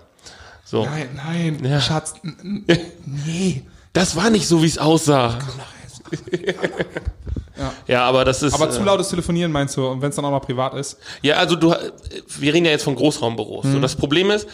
So. Nein, nein, Ja. Schatz, nee. Das war nicht so, wie es aussah. ja. aber das ist. Aber zu äh, lautes Telefonieren meinst du, und wenn es dann auch noch privat ist? Ja, also du, wir reden ja jetzt von Großraumbüros. So, das Problem ist,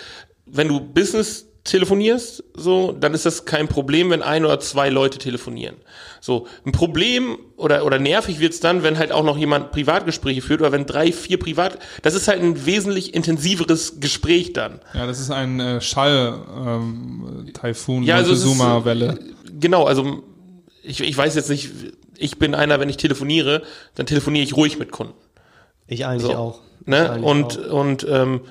wenn du Business telefonierst, so, dann ist das kein Problem, wenn ein oder zwei Leute telefonieren. So, ein Problem oder, oder nervig wird's dann, wenn halt auch noch jemand Privatgespräche führt oder wenn drei, vier Privat, das ist halt ein wesentlich intensiveres Gespräch dann. Ja, das ist ein äh, Schall-Taifun, ähm, Taifun, Ja, also es Montezuma-Welle. Genau, also ich, ich weiß jetzt nicht, ich bin einer, wenn ich telefoniere, dann telefoniere ich ruhig mit Kunden. Ich eigentlich So, auch. Ich Ne? eigentlich Und, auch. und ähm,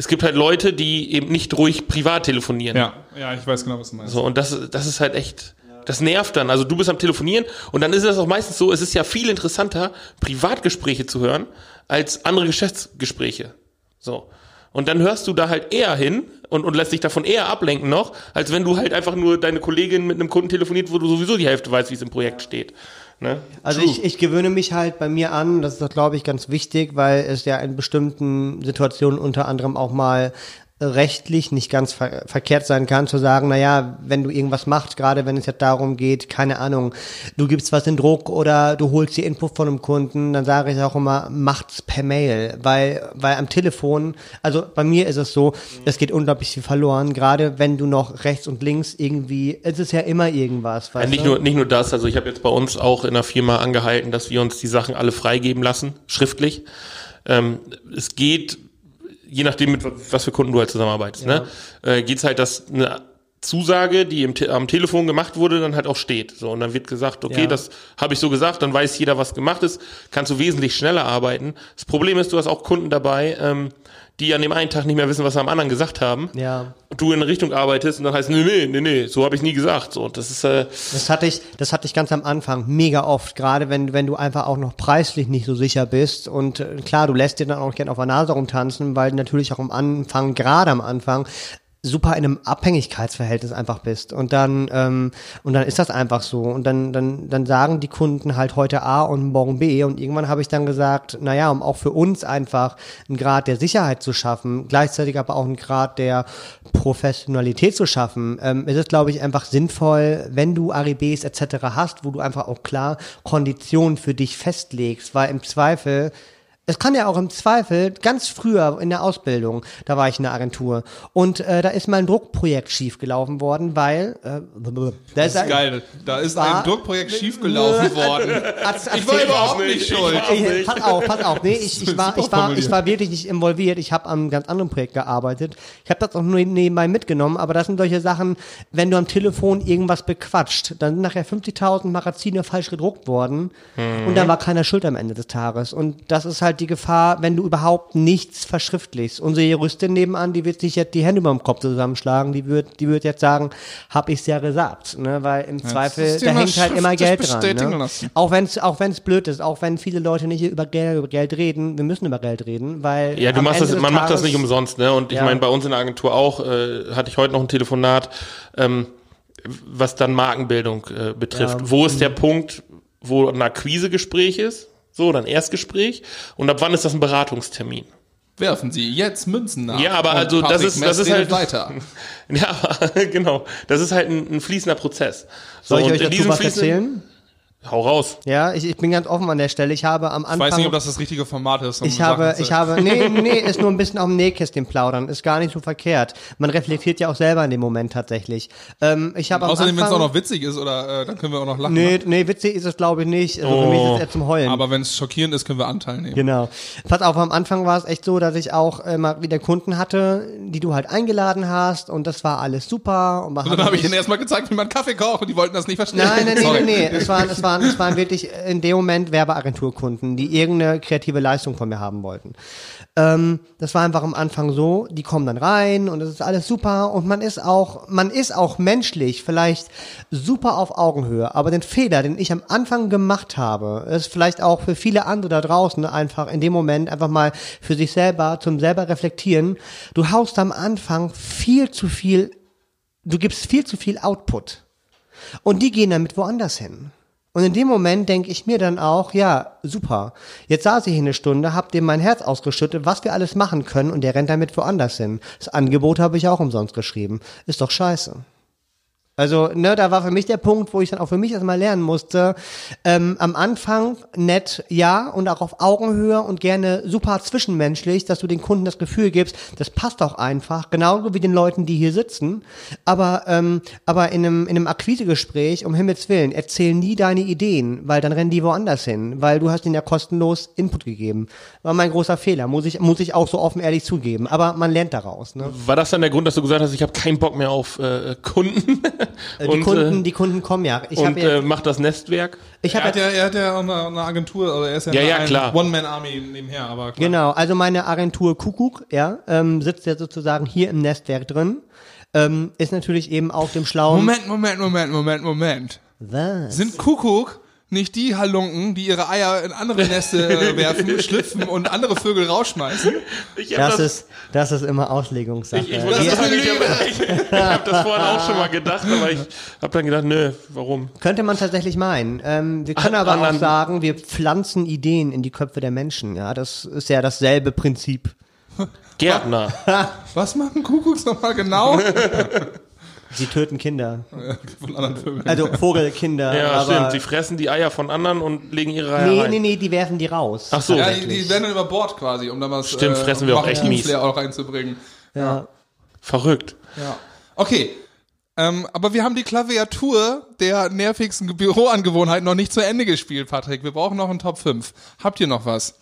es gibt halt Leute, die eben nicht ruhig privat telefonieren. Ja, ja, ich weiß genau, was du meinst. So, und das, das ist halt echt, das nervt dann. Also du bist am Telefonieren und dann ist es auch meistens so, es ist ja viel interessanter, Privatgespräche zu hören, als andere Geschäftsgespräche. So. Und dann hörst du da halt eher hin und, und lässt dich davon eher ablenken noch, als wenn du halt einfach nur deine Kollegin mit einem Kunden telefoniert, wo du sowieso die Hälfte weißt, wie es im Projekt steht. Ne? Also ich, ich gewöhne mich halt bei mir an, das ist, glaube ich, ganz wichtig, weil es ja in bestimmten Situationen unter anderem auch mal rechtlich nicht ganz ver verkehrt sein kann, zu sagen, naja, wenn du irgendwas machst, gerade wenn es jetzt darum geht, keine Ahnung, du gibst was in Druck oder du holst die Info von einem Kunden, dann sage ich auch immer, macht's per Mail, weil, weil am Telefon, also bei mir ist es so, es geht unglaublich viel verloren, gerade wenn du noch rechts und links irgendwie, es ist ja immer irgendwas, Ja, weißt nicht, du? nur, nicht nur das, also ich habe jetzt bei uns auch in der Firma angehalten, dass wir uns die Sachen alle freigeben lassen, schriftlich. Ähm, es geht, je nachdem, mit was für Kunden du halt zusammenarbeitest, ne, äh, geht's halt, dass eine Zusage, die im, Te am Telefon gemacht wurde, dann halt auch steht. So, und dann wird gesagt, okay, Ja. das habe ich so gesagt, dann weiß jeder, was gemacht ist, kannst du wesentlich schneller arbeiten. Das Problem ist, du hast auch Kunden dabei, ähm, die an dem einen Tag nicht mehr wissen, was sie am anderen gesagt haben. Ja. Du in eine Richtung arbeitest und dann heißt, nee, nee, nee, nee, so habe ich nie gesagt. So, das ist, äh, Das hatte ich, das hatte ich ganz am Anfang mega oft, gerade wenn, wenn du einfach auch noch preislich nicht so sicher bist. Und äh, klar, du lässt dir dann auch gerne auf der Nase rumtanzen, weil natürlich auch am Anfang, gerade am Anfang, super in einem Abhängigkeitsverhältnis einfach bist. Und dann, ähm, und dann ist das einfach so. Und dann, dann, dann sagen die Kunden halt heute A und morgen B. Und irgendwann habe ich dann gesagt, naja, um auch für uns einfach einen Grad der Sicherheit zu schaffen, gleichzeitig aber auch einen Grad der Professionalität zu schaffen, ähm, ist es, glaube ich, einfach sinnvoll, wenn du AGBs etc. hast, wo du einfach auch klar Konditionen für dich festlegst, weil im Zweifel es kann ja auch im Zweifel, ganz früher in der Ausbildung, da war ich in der Agentur und äh, da ist mal ein Druckprojekt schiefgelaufen worden, weil äh, da Das ist ein- geil. Da ist War- ein Druckprojekt schiefgelaufen worden. Hat's- Ich war überhaupt nicht Ich schuld. ich, pass auf, pass auf. Nee, ich, ich, war, ich, war, ich war wirklich nicht involviert. Ich habe am ganz anderen Projekt gearbeitet. Ich habe das auch nur nebenbei mitgenommen, aber das sind solche Sachen, wenn du am Telefon irgendwas bequatscht, dann sind nachher 50.000 Magazine falsch gedruckt worden und dann war keiner schuld am Ende des Tages. Und das ist halt die Gefahr, wenn du überhaupt nichts verschriftlichst. Unsere Juristin nebenan, die wird sich jetzt die Hände über dem Kopf zusammenschlagen, die wird, die wird jetzt sagen, hab ich's ja gesagt, ne? weil im Zweifel, ist dir da hängt halt immer Geld dran. Ne? lassen. Auch wenn es auch wenn's blöd ist, auch wenn viele Leute nicht über Geld, über Geld reden, wir müssen über Geld reden, weil Ja, du machst Ende das, man macht das Tages- nicht umsonst, ne? Und ich Ja. meine, bei uns in der Agentur auch, äh, hatte ich heute noch ein Telefonat, ähm, was dann Markenbildung äh, betrifft. Ja. Wo ist der Punkt, wo ein Akquisegespräch ist? So, dann Erstgespräch. Und ab wann ist das ein Beratungstermin? Werfen Sie jetzt Münzen nach. Ja, aber Und also das ist, das ist halt weiter. Ja, aber, genau. Das ist halt ein, ein fließender Prozess. So, Soll ich und euch dazu was erzählen? Hau raus. Ja, ich, ich bin ganz offen an der Stelle. Ich habe am Ich Anfang weiß nicht, ob das das richtige Format ist. Um ich habe, ich habe, nee, nee, ist nur ein bisschen auf dem Nähkästchen plaudern, ist gar nicht so verkehrt. Man reflektiert ja auch selber in dem Moment tatsächlich. Ähm, ich habe Außerdem, wenn es auch noch witzig ist, oder äh, dann können wir auch noch lachen. Nee, nee, witzig ist es glaube ich nicht. Also für mich ist es eher zum Heulen. Aber wenn es schockierend ist, können wir Anteil nehmen. Genau. Pass auf, am Anfang war es echt so, dass ich auch äh, mal wieder Kunden hatte, die du halt eingeladen hast und das war alles super. Und, Und dann habe ich ihnen erstmal gezeigt, wie man Kaffee kocht und die wollten das nicht verstehen. Nein, nein, nee, nee, nee. Es waren, es waren, es waren wirklich in dem Moment Werbeagenturkunden, die irgendeine kreative Leistung von mir haben wollten. Ähm, das war einfach am Anfang so, die kommen dann rein und es ist alles super und man ist auch, man ist auch menschlich vielleicht super auf Augenhöhe, aber den Fehler, den ich am Anfang gemacht habe, ist vielleicht auch für viele andere da draußen einfach in dem Moment einfach mal für sich selber, zum selber reflektieren. Du haust am Anfang viel zu viel, du gibst viel zu viel Output. Und die gehen damit woanders hin. Und in dem Moment denke ich mir dann auch, ja, super. Jetzt saß ich hier eine Stunde, hab dem mein Herz ausgeschüttet, was wir alles machen können und der rennt damit woanders hin. Das Angebot habe ich auch umsonst geschrieben. Ist doch scheiße. Also, ne, da war für mich der Punkt, wo ich dann auch für mich erstmal lernen musste. Ähm, am Anfang nett, ja, und auch auf Augenhöhe und gerne super zwischenmenschlich, dass du den Kunden das Gefühl gibst, das passt auch einfach, genauso wie den Leuten, die hier sitzen. Aber, ähm, aber in einem, in einem Akquisegespräch, um Himmels Willen, erzähl nie deine Ideen, weil dann rennen die woanders hin, weil du hast ihnen ja kostenlos Input gegeben. War mein großer Fehler, muss ich, muss ich auch so offen ehrlich zugeben. Aber man lernt daraus, ne? War das dann der Grund, dass du gesagt hast, ich habe keinen Bock mehr auf äh, Kunden? Die und, Kunden, äh, die Kunden kommen ja. Ich und ja, äh, macht das Nestwerk? ich Er habe hat ja, er hat ja auch eine, eine Agentur, also er ist ja, Ja, ja, ein. One-Man-Army nebenher, aber klar. Genau, also meine Agentur Kuckuck, ja, ähm, sitzt ja sozusagen hier im Nestwerk drin. Ähm, ist natürlich eben auf dem schlauen. Moment, Moment, Moment, Moment, Moment. Was? Sind Kuckuck nicht die Halunken, die ihre Eier in andere Neste äh, werfen, schlüpfen und andere Vögel rausschmeißen? Ich hab Das ist, das ist immer Auslegungssache. Ich, ich, sagen, ich habe hab das vorhin auch schon mal gedacht, aber ich habe dann gedacht, nö, warum? könnte man tatsächlich meinen. Ähm, wir können Ach, aber auch anderen- sagen, wir pflanzen Ideen in die Köpfe der Menschen. Ja, das ist ja dasselbe Prinzip. Gärtner. Was machen Kuckucks nochmal genau? Sie töten Kinder. Von anderen Vögeln. Also Vogelkinder. Ja, aber stimmt. Sie fressen die Eier von anderen und legen ihre Eier Nee, rein. nee, nee, die werfen die raus. Ach so. ja, die, die werden dann über Bord quasi, um da was Stimmt, fressen wir auch echt mies. Auch reinzubringen. Ja. Verrückt. Ja. Okay. Ähm, aber wir haben die Klaviatur der nervigsten Büroangewohnheiten noch nicht zu Ende gespielt, Patrick. Wir brauchen noch einen Top 5. Habt ihr noch was?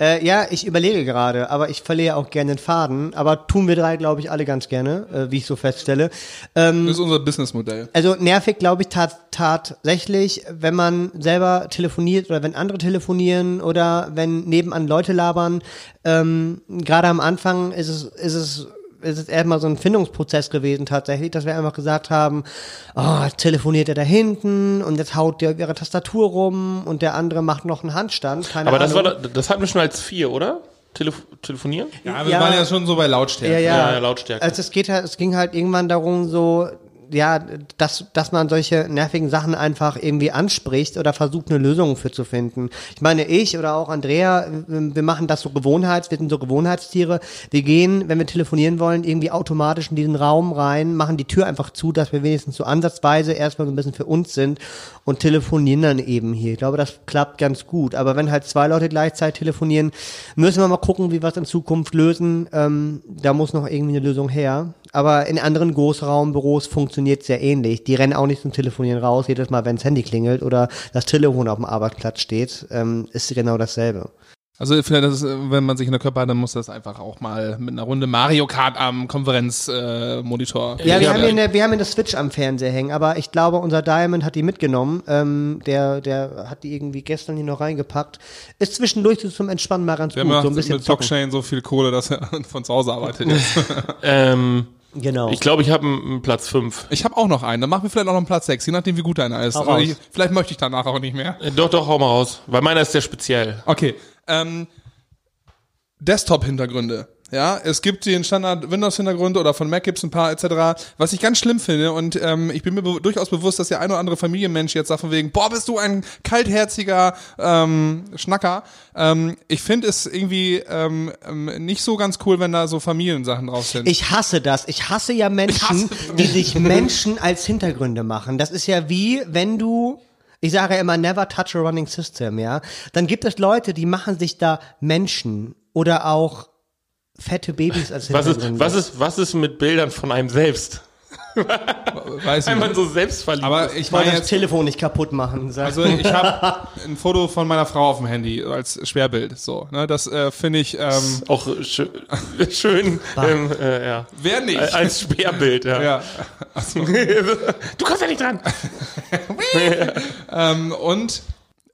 Äh, ja, ich überlege gerade, aber ich verliere auch gerne den Faden. Aber tun wir drei, glaube ich, alle ganz gerne, äh, wie ich so feststelle. Ähm, Das ist unser Businessmodell. also nervig, glaube ich, tat, tatsächlich, wenn man selber telefoniert oder wenn andere telefonieren oder wenn nebenan Leute labern. Ähm, Gerade am Anfang ist es, ist es ist es erstmal so ein Findungsprozess gewesen tatsächlich, dass wir einfach gesagt haben, oh, jetzt telefoniert er da hinten und jetzt haut der auf ihre Tastatur rum und der andere macht noch einen Handstand. Keine Aber das Ahnung. war doch- das hatten wir schon als vier, oder? Telef telefonieren? Ja, wir Ja. waren ja schon so bei Lautstärke. Ja, ja. Ja, ja, Lautstärke. Also es geht halt, es ging halt irgendwann darum, so, ja, dass, dass man solche nervigen Sachen einfach irgendwie anspricht oder versucht, eine Lösung für zu finden. Ich meine, ich oder auch Andrea, wir machen das so Gewohnheits, wir sind so Gewohnheitstiere. Wir gehen, wenn wir telefonieren wollen, irgendwie automatisch in diesen Raum rein, machen die Tür einfach zu, dass wir wenigstens so ansatzweise erstmal so ein bisschen für uns sind und telefonieren dann eben hier. Ich glaube, das klappt ganz gut. Aber wenn halt zwei Leute gleichzeitig telefonieren, müssen wir mal gucken, wie wir es in Zukunft lösen. Ähm, da muss noch irgendwie eine Lösung her. Aber in anderen Großraumbüros funktioniert es sehr ähnlich. Die rennen auch nicht zum Telefonieren raus, jedes Mal, wenn das Handy klingelt oder das Telefon auf dem Arbeitsplatz steht, ähm, ist genau dasselbe. Also vielleicht, ist, wenn man sich in der Körper hat, dann muss das einfach auch mal mit einer Runde Mario Kart am Konferenzmonitor. Äh. Ja, wir haben, ja. hier eine, wir haben hier eine Switch am Fernseher hängen, aber ich glaube, unser Diamond hat die mitgenommen. Ähm, der, der hat die irgendwie gestern hier noch reingepackt. Ist zwischendurch so zum Entspannen mal ganz Wir gut, haben so ein bisschen mit. Blockchain so viel Kohle, dass er von zu Hause arbeitet. jetzt. Ähm, Genau. ich glaube, ich habe einen Platz fünf. ich habe auch noch einen. Dann machen wir vielleicht auch noch einen Platz 6, je nachdem, wie gut einer ist. Hau Also raus. ich, vielleicht möchte ich danach auch nicht mehr. Äh, Doch, doch, hau mal raus. Weil meiner ist sehr speziell. Okay. Ähm, Desktop-Hintergründe. Ja, es gibt den Standard Windows-Hintergrund oder von Mac gibt's ein paar etc. Was ich ganz schlimm finde und ähm, ich bin mir be durchaus bewusst, dass der ein oder andere Familienmensch jetzt sagt von wegen, boah, bist du ein kaltherziger ähm, Schnacker. Ähm, ich finde es irgendwie ähm, ähm, nicht so ganz cool, wenn da so Familiensachen drauf sind. Ich hasse das. Ich hasse ja Menschen, die sich Menschen als Hintergründe machen. Das ist ja wie, wenn du, ich sage ja immer, never touch a running system, ja. Dann gibt es Leute, die machen sich da Menschen oder auch fette Babys als Was ist, was ist, was ist mit Bildern von einem selbst? Weiß Wenn man nicht. so selbstverliebt Aber ist. ich meine das jetzt, Telefon nicht kaputt machen. sag- also ich habe ein Foto von meiner Frau auf dem Handy als Schwerbild. So, ne, das äh, finde ich. Ähm, Auch schön, schön ähm, äh, ja. wer nicht? als Sperrbild, ja. ja. Du kommst ja nicht dran. Ähm, und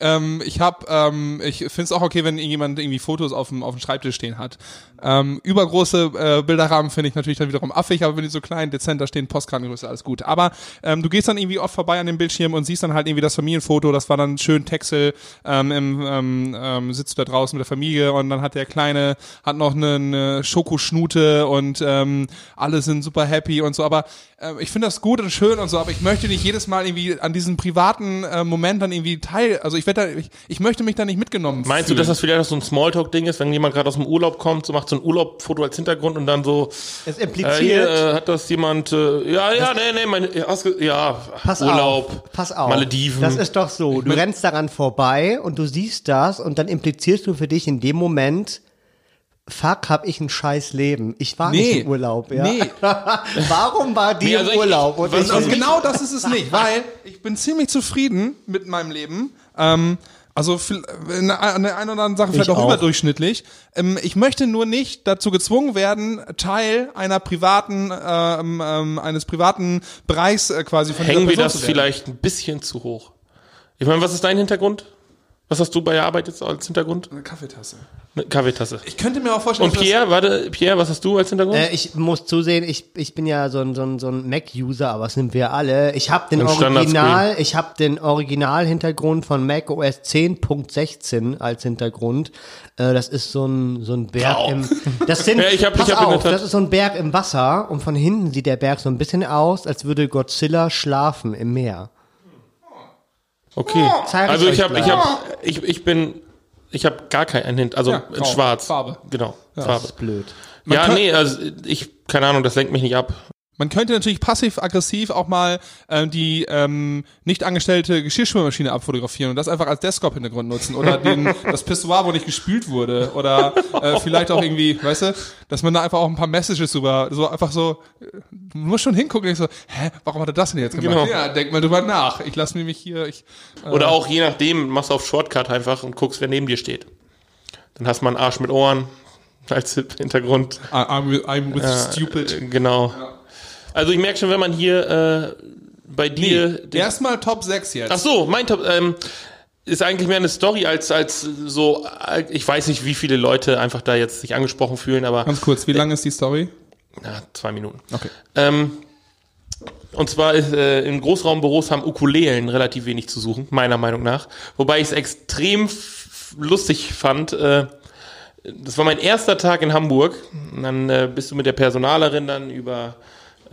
ähm, ich habe, ähm, ich finde es auch okay, wenn irgendjemand irgendwie Fotos auf dem auf dem Schreibtisch stehen hat. Ähm, übergroße äh, Bilderrahmen finde ich natürlich dann wiederum affig, aber wenn die so klein, dezent da stehen, Postkartengröße, alles gut. Aber ähm, du gehst dann irgendwie oft vorbei an dem Bildschirm und siehst dann halt irgendwie das Familienfoto, das war dann schön Texel, ähm, im, ähm, ähm, sitzt da draußen mit der Familie und dann hat der Kleine, hat noch eine, eine Schokoschnute und ähm, alle sind super happy und so, aber äh, ich finde das gut und schön und so, aber ich möchte nicht jedes Mal irgendwie an diesem privaten äh, Moment dann irgendwie teil, also ich da, ich, ich möchte mich da nicht mitgenommen Meinst fühlen. du, dass das vielleicht auch so ein Smalltalk-Ding ist, wenn jemand gerade aus dem Urlaub kommt, so macht so ein Urlaubfoto als Hintergrund und dann so, Es äh, impliziert. hier äh, hat das jemand, äh, ja, ja, nee, nee, mein, ja, Pass Urlaub, auf, pass auf. Malediven. Das ist doch so. Du rennst daran vorbei und du siehst das und dann implizierst du für dich in dem Moment, fuck, hab ich ein scheiß Leben. Ich war nicht Nee. im Urlaub, ja. Nee. Warum war die Nee, also im ich- Urlaub? Und was- ich Und nicht? genau das ist es nicht, weil ich bin ziemlich zufrieden mit meinem Leben. Ähm, also in der an der einen oder anderen Sache vielleicht Ich auch, auch. überdurchschnittlich. Ähm, ich möchte nur nicht dazu gezwungen werden, Teil einer privaten, ähm, ähm, eines privaten Bereichs äh, quasi von Hängen wir das vielleicht ein bisschen zu hoch? Ich meine, was ist dein Hintergrund? Was hast du bei der Arbeit jetzt als Hintergrund? Eine Kaffeetasse. Eine Kaffeetasse. Ich könnte mir auch vorstellen, Und dass Pierre, warte, Pierre, was hast du als Hintergrund? Äh, ich muss zusehen, ich, ich bin ja so ein, so ein, so ein Mac-User, aber das sind wir alle. Ich habe den Ein. Original, ich habe den Original-Hintergrund von Mac OS 10.16 als Hintergrund. Äh, das ist so ein, so ein Berg Wow. im, das sind, Ja, ich hab- ich pass hab der auf, das ist so ein Berg im Wasser und von hinten sieht der Berg so ein bisschen aus, als würde Godzilla schlafen im Meer. Okay. Zeig ich Also ich habe, ich habe, ich, ich bin, ich habe gar keinen Hint, also Ja, in grau. Schwarz. Farbe. Genau, Das Farbe. ist blöd. Ja, kann- nee, also ich, keine Ahnung, das lenkt mich nicht ab. Man könnte natürlich passiv-aggressiv auch mal ähm, die ähm, nicht angestellte Geschirrspülmaschine abfotografieren und das einfach als Desktop-Hintergrund nutzen oder den, das Pissoir, wo nicht gespült wurde oder äh, vielleicht auch irgendwie, weißt du, dass man da einfach auch ein paar Messages über, so einfach so, äh, du musst schon hingucken und ich so, hä, warum hat er das denn jetzt gemacht? Genau. Ja, denk mal drüber nach. Ich lasse mich hier, ich, äh, Oder auch je nachdem, machst du auf Shortcut einfach und guckst, wer neben dir steht. Dann hast du mal einen Arsch mit Ohren als Hintergrund. I- I'm with, I'm with stupid. Äh, Genau. Also ich merke schon, wenn man hier äh, bei dir. den- Erstmal Top 6 jetzt. Ach so, mein Top ähm, ist eigentlich mehr eine Story als als so. äh, Ich weiß nicht, wie viele Leute einfach da jetzt sich angesprochen fühlen, aber Ganz kurz, wie lang ist die Story? na, zwei Minuten. Okay. Ähm, und zwar ist, äh, in Großraumbüros haben Ukulelen relativ wenig zu suchen, meiner Meinung nach. Wobei ich es extrem lustig fand. Äh, das war mein erster Tag in Hamburg. Und dann äh, bist du mit der Personalerin dann über,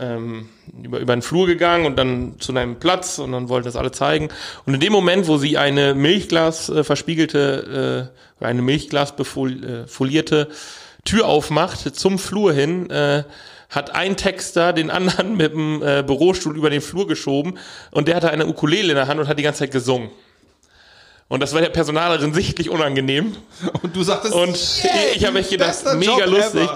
ähm, über, über den Flur gegangen und dann zu einem Platz und dann wollten das alle zeigen. Und in dem Moment, wo sie eine Milchglas äh, verspiegelte, äh, eine Milchglas befolierte äh, Tür aufmacht zum Flur hin, äh, hat ein Texter den anderen mit dem äh, Bürostuhl über den Flur geschoben und der hatte eine Ukulele in der Hand und hat die ganze Zeit gesungen. Und das war der Personalerin sichtlich unangenehm. Und du sagtest, Und ich habe echt gedacht, mega Job lustig.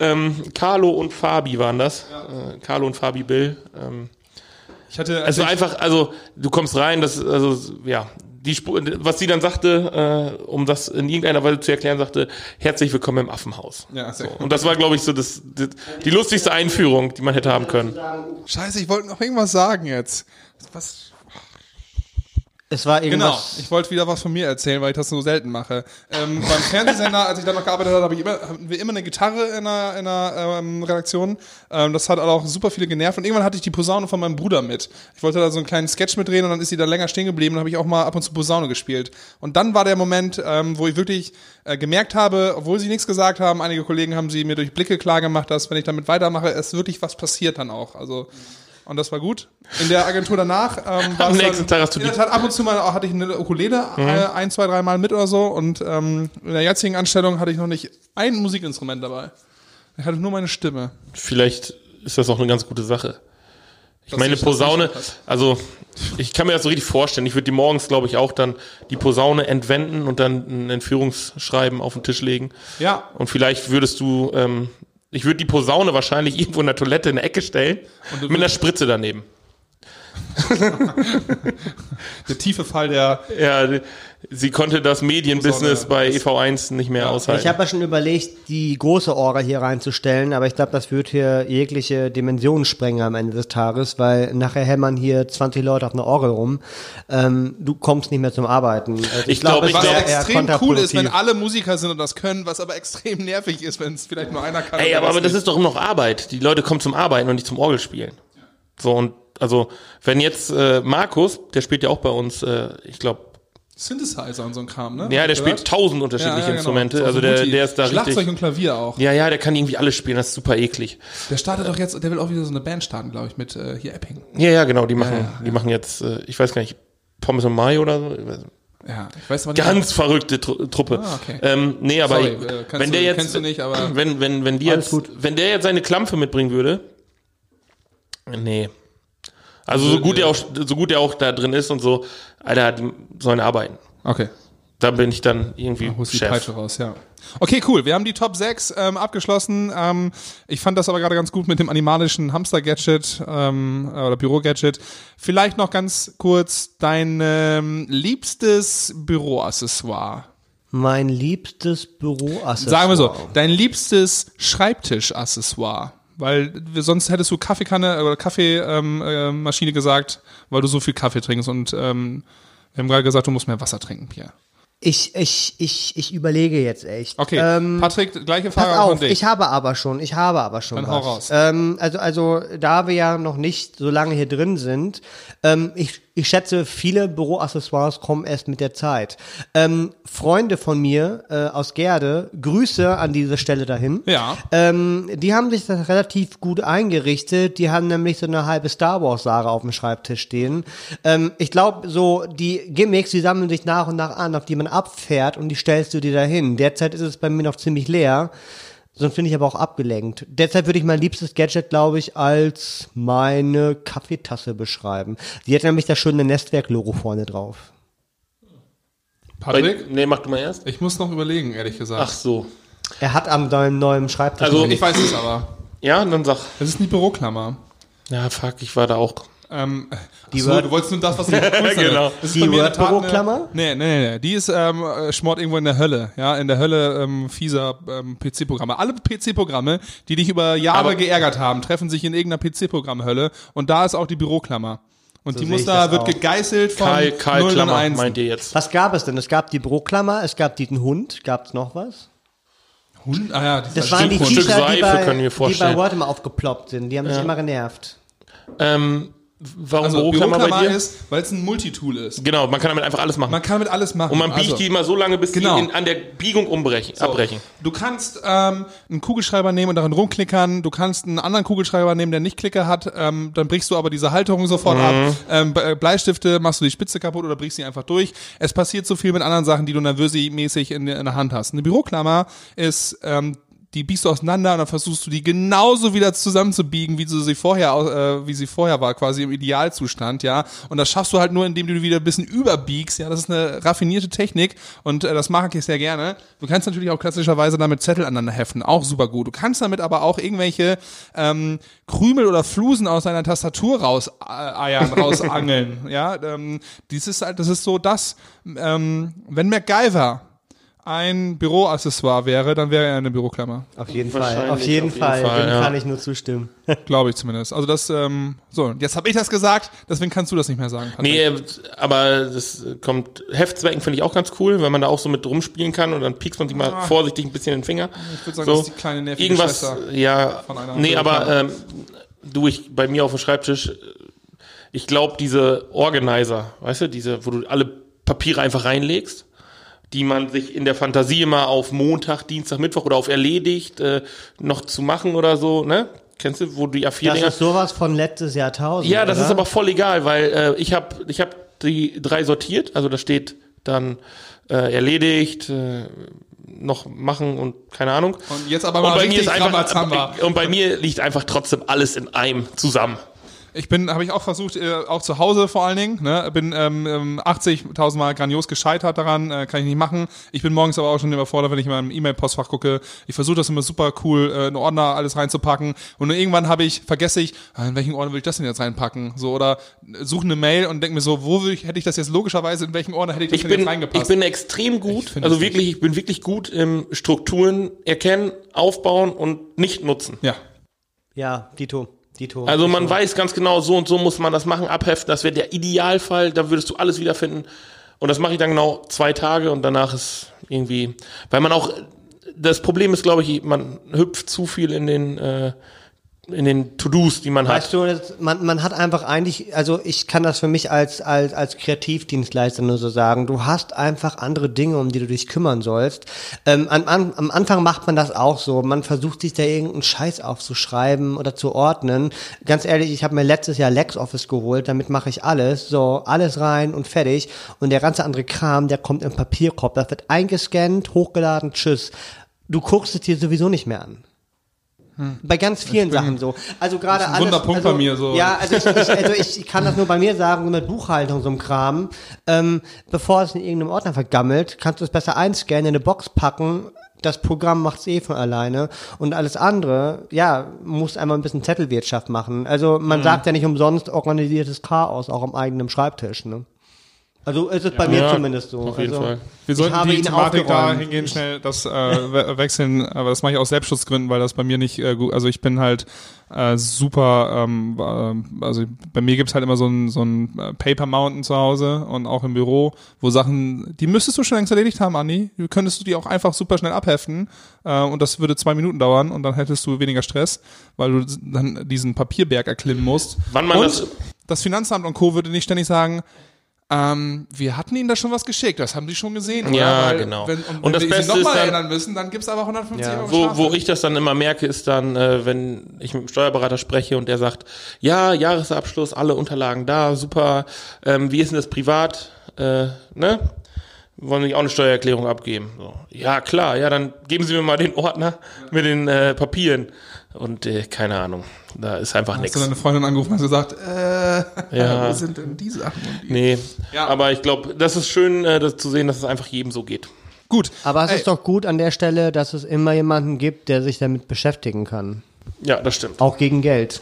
Ähm, Carlo und Fabi waren das. Äh, Carlo und Fabi Bill. Ähm, ich hatte, es als war einfach, also du kommst rein, das, also ja, die was sie dann sagte, äh, um das in irgendeiner Weise zu erklären, sagte, herzlich willkommen im Affenhaus. Ja, sehr so. Und das war, glaube ich, so das, das, die lustigste Einführung, die man hätte haben können. Scheiße, ich wollte noch irgendwas sagen jetzt. Was? Es war Genau, irgendwas. ich wollte wieder was von mir erzählen, weil ich das so selten mache. Ähm, beim Fernsehsender, als ich da noch gearbeitet habe, habe ich immer, hatten wir immer eine Gitarre in der, in der ähm, Redaktion. Ähm, das hat auch super viele genervt. Und irgendwann hatte ich die Posaune von meinem Bruder mit. Ich wollte da so einen kleinen Sketch mitdrehen und dann ist sie da länger stehen geblieben und habe ich auch mal ab und zu Posaune gespielt. Und dann war der Moment, ähm, wo ich wirklich äh, gemerkt habe, obwohl sie nichts gesagt haben, einige Kollegen haben sie mir durch Blicke klar gemacht, dass wenn ich damit weitermache, es wirklich was passiert dann auch. Also und das war gut. In der Agentur danach ähm, war Am nächsten dann, Tag hast du die- Tat ab und zu mal auch hatte ich eine Ukulele äh, ein, zwei, drei Mal mit oder so und ähm, in der jetzigen Anstellung hatte ich noch nicht ein Musikinstrument dabei. Ich hatte nur meine Stimme. Vielleicht ist das auch eine ganz gute Sache. Ich meine, Posaune, also ich kann mir das so richtig vorstellen. Ich würde die morgens, glaube ich, auch dann die Posaune entwenden und dann ein Entführungsschreiben auf den Tisch legen. Ja. Und vielleicht würdest du, ähm, ich würde die Posaune wahrscheinlich irgendwo in der Toilette in der Ecke stellen, Und mit einer Spritze daneben. Der tiefe Fall der. Ja, sie konnte das Medienbusiness bei das- EV1 nicht mehr aushalten. Ich habe ja schon überlegt, die große Orgel hier reinzustellen, aber ich glaube, das wird hier jegliche Dimensionen sprengen am Ende des Tages, weil nachher hämmern hier 20 Leute auf einer Orgel rum. Ähm, du kommst nicht mehr zum Arbeiten. Also Ich glaub, ich es Was wär glaub- extrem cool ist, wenn alle Musiker sind und das können, was aber extrem nervig ist, wenn es vielleicht nur einer kann. Ey, aber, aber das ist doch immer noch Arbeit. Die Leute kommen zum Arbeiten und nicht zum Orgelspielen. So und also wenn jetzt äh, Markus, der spielt ja auch bei uns, äh, ich glaube, Synthesizer und so ein Kram, ne? ja, der spielt tausend unterschiedliche Ja, ja, genau. Instrumente. So also der, der ist da Schlagzeug richtig. und Klavier auch. Ja, ja, der kann irgendwie alles spielen. Das ist super eklig. Der startet doch jetzt, der will auch wieder so eine Band starten, glaube ich, mit äh, hier Epping. Ja, ja, genau. Die machen, ja, die machen jetzt, äh, ich weiß gar nicht, Pommes und Mayo oder so. Ja, ich weiß aber nicht. Ganz verrückte Tru Truppe. Ah, okay. ähm, nee, aber Sorry, ich, äh, kannst wenn du- der jetzt, kennst du nicht, aber- wenn wenn wenn die jetzt, gut. wenn der jetzt seine Klampfe mitbringen würde, nee. Also so gut er auch, so gut er auch da drin ist und so, Alter, die sollen arbeiten. Okay. Da bin ich dann irgendwie Holst die Chef. Peitsche raus, ja. Okay, cool. Wir haben die Top 6 ähm, abgeschlossen. Ähm, ich fand das aber gerade ganz gut mit dem animalischen Hamster-Gadget ähm, oder Büro-Gadget. Vielleicht noch ganz kurz dein ähm, liebstes Büroaccessoire. Mein liebstes Büroaccessoire. Sagen wir so, dein liebstes Schreibtisch-Accessoire. Weil sonst hättest du Kaffeekanne oder Kaffeemaschine ähm, äh, gesagt, weil du so viel Kaffee trinkst. Und ähm, wir haben gerade gesagt, du musst mehr Wasser trinken, Pierre. Ich, ich, ich, ich überlege jetzt echt. Okay, Ähm, Patrick, gleiche Frage auch an dich. ich habe aber schon, ich habe aber schon Dann was. hau raus. Ähm, also, also, da wir ja noch nicht so lange hier drin sind, ähm, ich, ich schätze, viele Büroaccessoires kommen erst mit der Zeit. Ähm, Freunde von mir äh, aus Gerde, Grüße an diese Stelle dahin. Ja. Ähm, die haben sich das relativ gut eingerichtet. Die haben nämlich so eine halbe Star Wars Sache auf dem Schreibtisch stehen. Ähm, ich glaube, so die Gimmicks, die sammeln sich nach und nach an, auf die man abfährt und die stellst du dir dahin. Derzeit ist es bei mir noch ziemlich leer. Sonst bin ich aber auch abgelenkt. Derzeit würde ich mein liebstes Gadget, glaube ich, als meine Kaffeetasse beschreiben. Die hat nämlich das schöne Nestwerk-Logo vorne drauf. Patrick? Nee, mach du mal erst. Ich muss noch überlegen, ehrlich gesagt. Ach so. Er hat am seinem neuen Schreibtisch. Also- ich weiß es aber. Ja, dann sag. Das ist eine Büroklammer. Ja, fuck, ich war da auch. Ähm, Die die so, Word- du wolltest nur das, was ich. Genau. Das ist Die Word-Büroklammer? Nee, nee, nee, nee. Die ist ähm, äh, schmort irgendwo in der Hölle. Ja, in der Hölle ähm, fieser ähm, PC-Programme. Alle PC-Programme, die dich über Jahre Aber- geärgert haben, treffen sich in irgendeiner PC-Programm-Hölle. Und da ist auch die Büroklammer. Und die muss ich da, das wird auch. gegeißelt von Karl, Karl 0 und Klammer 1. meint ihr jetzt. Was gab es denn? Es gab die Büroklammer, es gab diesen Hund, gab es noch was? Hund? Ah ja, Das waren die T-Shirts, die Seife bei, können wir die bei Word immer aufgeploppt sind. Die haben mich immer genervt. Ähm, warum Also Büroklammer, bei Büroklammer dir? ist, weil es ein Multitool ist. Genau, man kann damit einfach alles machen. Man kann damit alles machen. und man biegt also, die immer so lange, bis Genau. die in, an der Biegung umbrechen, abbrechen. Du kannst ähm, einen Kugelschreiber nehmen und darin rumklickern. Du kannst einen anderen Kugelschreiber nehmen, der nicht Klicker hat. Ähm, dann brichst du aber diese Halterung sofort Mhm. ab. Ähm, Be- Bleistifte machst du die Spitze kaputt oder brichst sie einfach durch. Es passiert so viel mit anderen Sachen, die du nervösi-mäßig in, in der Hand hast. Eine Büroklammer ist ähm, die biegst du auseinander und dann versuchst du die genauso wieder zusammenzubiegen, wie du sie vorher, äh, wie sie vorher war, quasi im Idealzustand, ja. Und das schaffst du halt nur, indem du die wieder ein bisschen überbiegst, ja. Das ist eine raffinierte Technik und äh, das mache ich sehr gerne. Du kannst natürlich auch klassischerweise damit Zettel aneinander heften, auch super gut. Du kannst damit aber auch irgendwelche ähm, Krümel oder Flusen aus deiner Tastatur raus äh, eiern, rausangeln, ja. Ähm, dies ist halt, das ist so das, ähm, wenn MacGyver ein Büroaccessoire wäre, dann wäre er eine Büroklammer. Auf jeden Fall. Auf jeden auf jeden Fall. Fall, Dem ja. kann ich nur zustimmen. Glaube ich zumindest. Also das, ähm, so, jetzt habe ich das gesagt, deswegen kannst du das nicht mehr sagen. Patrick. Nee, aber das kommt, Heftzwecken finde ich auch ganz cool, weil man da auch so mit rumspielen kann und dann piekst man sich mal Ah. vorsichtig ein bisschen in den Finger. Ich würde sagen, so, das ist die kleine nervige Irgendwas, Schwester. ja, von einer nee, aber ähm, du, ich, bei mir auf dem Schreibtisch, ich glaube, diese Organizer, weißt du, diese, wo du alle Papiere einfach reinlegst, die man sich in der Fantasie immer auf Montag, Dienstag, Mittwoch oder auf erledigt äh, noch zu machen oder so, ne? Kennst du, wo die Das A4-Dinger... ist sowas von letztes Jahrtausend. Ja, das oder? ist aber voll egal, weil äh, ich habe ich hab die drei sortiert, also da steht dann äh, erledigt, äh, noch machen und keine Ahnung. Und jetzt aber mal richtig einfach, Rambazamba. und bei mir liegt einfach trotzdem alles in einem zusammen. Ich bin, habe ich auch versucht, äh, auch zu Hause vor allen Dingen. Ne? Bin ähm, ähm, 80.000 Mal grandios gescheitert daran, äh, kann ich nicht machen. Ich bin morgens aber auch schon überfordert, wenn ich in meinem E-Mail-Postfach gucke. Ich versuche das immer super cool, äh, in Ordner alles reinzupacken. Und nur irgendwann habe ich, vergesse ich, ah, in welchen Ordner will ich das denn jetzt reinpacken? So oder suche eine Mail und denke mir so, wo will ich, hätte ich das jetzt logischerweise, in welchen Ordner hätte ich das Ich denn bin, jetzt reingepasst? ich bin extrem gut, also wirklich, ich bin wirklich gut im Strukturen erkennen, aufbauen und nicht nutzen. ja. Ja, Dito. Dito. Also man Dito. weiß ganz genau, so und so muss man das machen, abheften, das wäre der Idealfall, da würdest du alles wiederfinden. Und das mache ich dann genau zwei Tage und danach ist irgendwie, weil man auch, das Problem ist, glaube ich, man hüpft zu viel in den, äh, in den To-Dos, die man hat. Weißt du, man, man hat einfach eigentlich, also ich kann das für mich als, als, als Kreativdienstleister nur so sagen, du hast einfach andere Dinge, um die du dich kümmern sollst. Ähm, am, am am Anfang macht man das auch so, man versucht sich da irgendeinen Scheiß aufzuschreiben oder zu ordnen. Ganz ehrlich, ich habe mir letztes Jahr LexOffice geholt, damit mache ich alles, so alles rein und fertig. Und der ganze andere Kram, der kommt im Papierkorb, das wird eingescannt, hochgeladen, tschüss. Du guckst es dir sowieso nicht mehr an. Bei ganz vielen Sachen so. Also gerade alles. Wunderpunkt also, bei mir, so. Ja, also ich, ich, also ich kann das nur bei mir sagen, so mit Buchhaltung, so einem Kram. Ähm, bevor es in irgendeinem Ordner vergammelt, kannst du es besser einscannen, in eine Box packen. Das Programm macht's eh von alleine. Und alles andere, ja, muss einmal ein bisschen Zettelwirtschaft machen. Also Mhm. man sagt ja nicht umsonst organisiertes Chaos, auch am eigenen Schreibtisch. Ne? Also ist es bei mir Ja, zumindest so. auf jeden also, Fall. Wir sollten die Thematik da hingehen, schnell das äh, we wechseln, aber das mache ich aus Selbstschutzgründen, weil das bei mir nicht äh, gut, also ich bin halt äh, super, ähm, äh, also bei mir gibt's halt immer so ein, so ein äh, Paper Mountain zu Hause und auch im Büro, wo Sachen, die müsstest du schon längst erledigt haben, Andi, Du könntest du die auch einfach super schnell abheften äh, und das würde zwei Minuten dauern und dann hättest du weniger Stress, weil du dann diesen Papierberg erklimmen musst. Wann man und das- das Finanzamt und Co. würde nicht ständig sagen, ähm, wir hatten ihnen da schon was geschickt, das haben sie schon gesehen. Ja, Weil, genau. Wenn, und, Und wenn das wir Beste sie nochmal erinnern müssen, dann gibt's aber 150 Ja. Euro Wo, Strafe. wo ich das dann immer merke, ist dann, äh, wenn ich mit dem Steuerberater spreche und der sagt, ja, Jahresabschluss, alle Unterlagen da, super, ähm, wie ist denn das privat, äh, ne? Wollen Sie auch eine Steuererklärung abgeben? So. Ja, klar, ja, dann geben Sie mir mal den Ordner mit den äh, Papieren. Und äh, keine Ahnung, da ist einfach Hast nichts. du deine Freundin angerufen und gesagt, äh, Ja. wo sind denn die Sachen? Und die? Nee, Ja. aber ich glaube, das ist schön äh, das zu sehen, dass es einfach jedem so geht. Gut. Aber es Ey, ist doch gut an der Stelle, dass es immer jemanden gibt, der sich damit beschäftigen kann. Ja, das stimmt. Auch gegen Geld.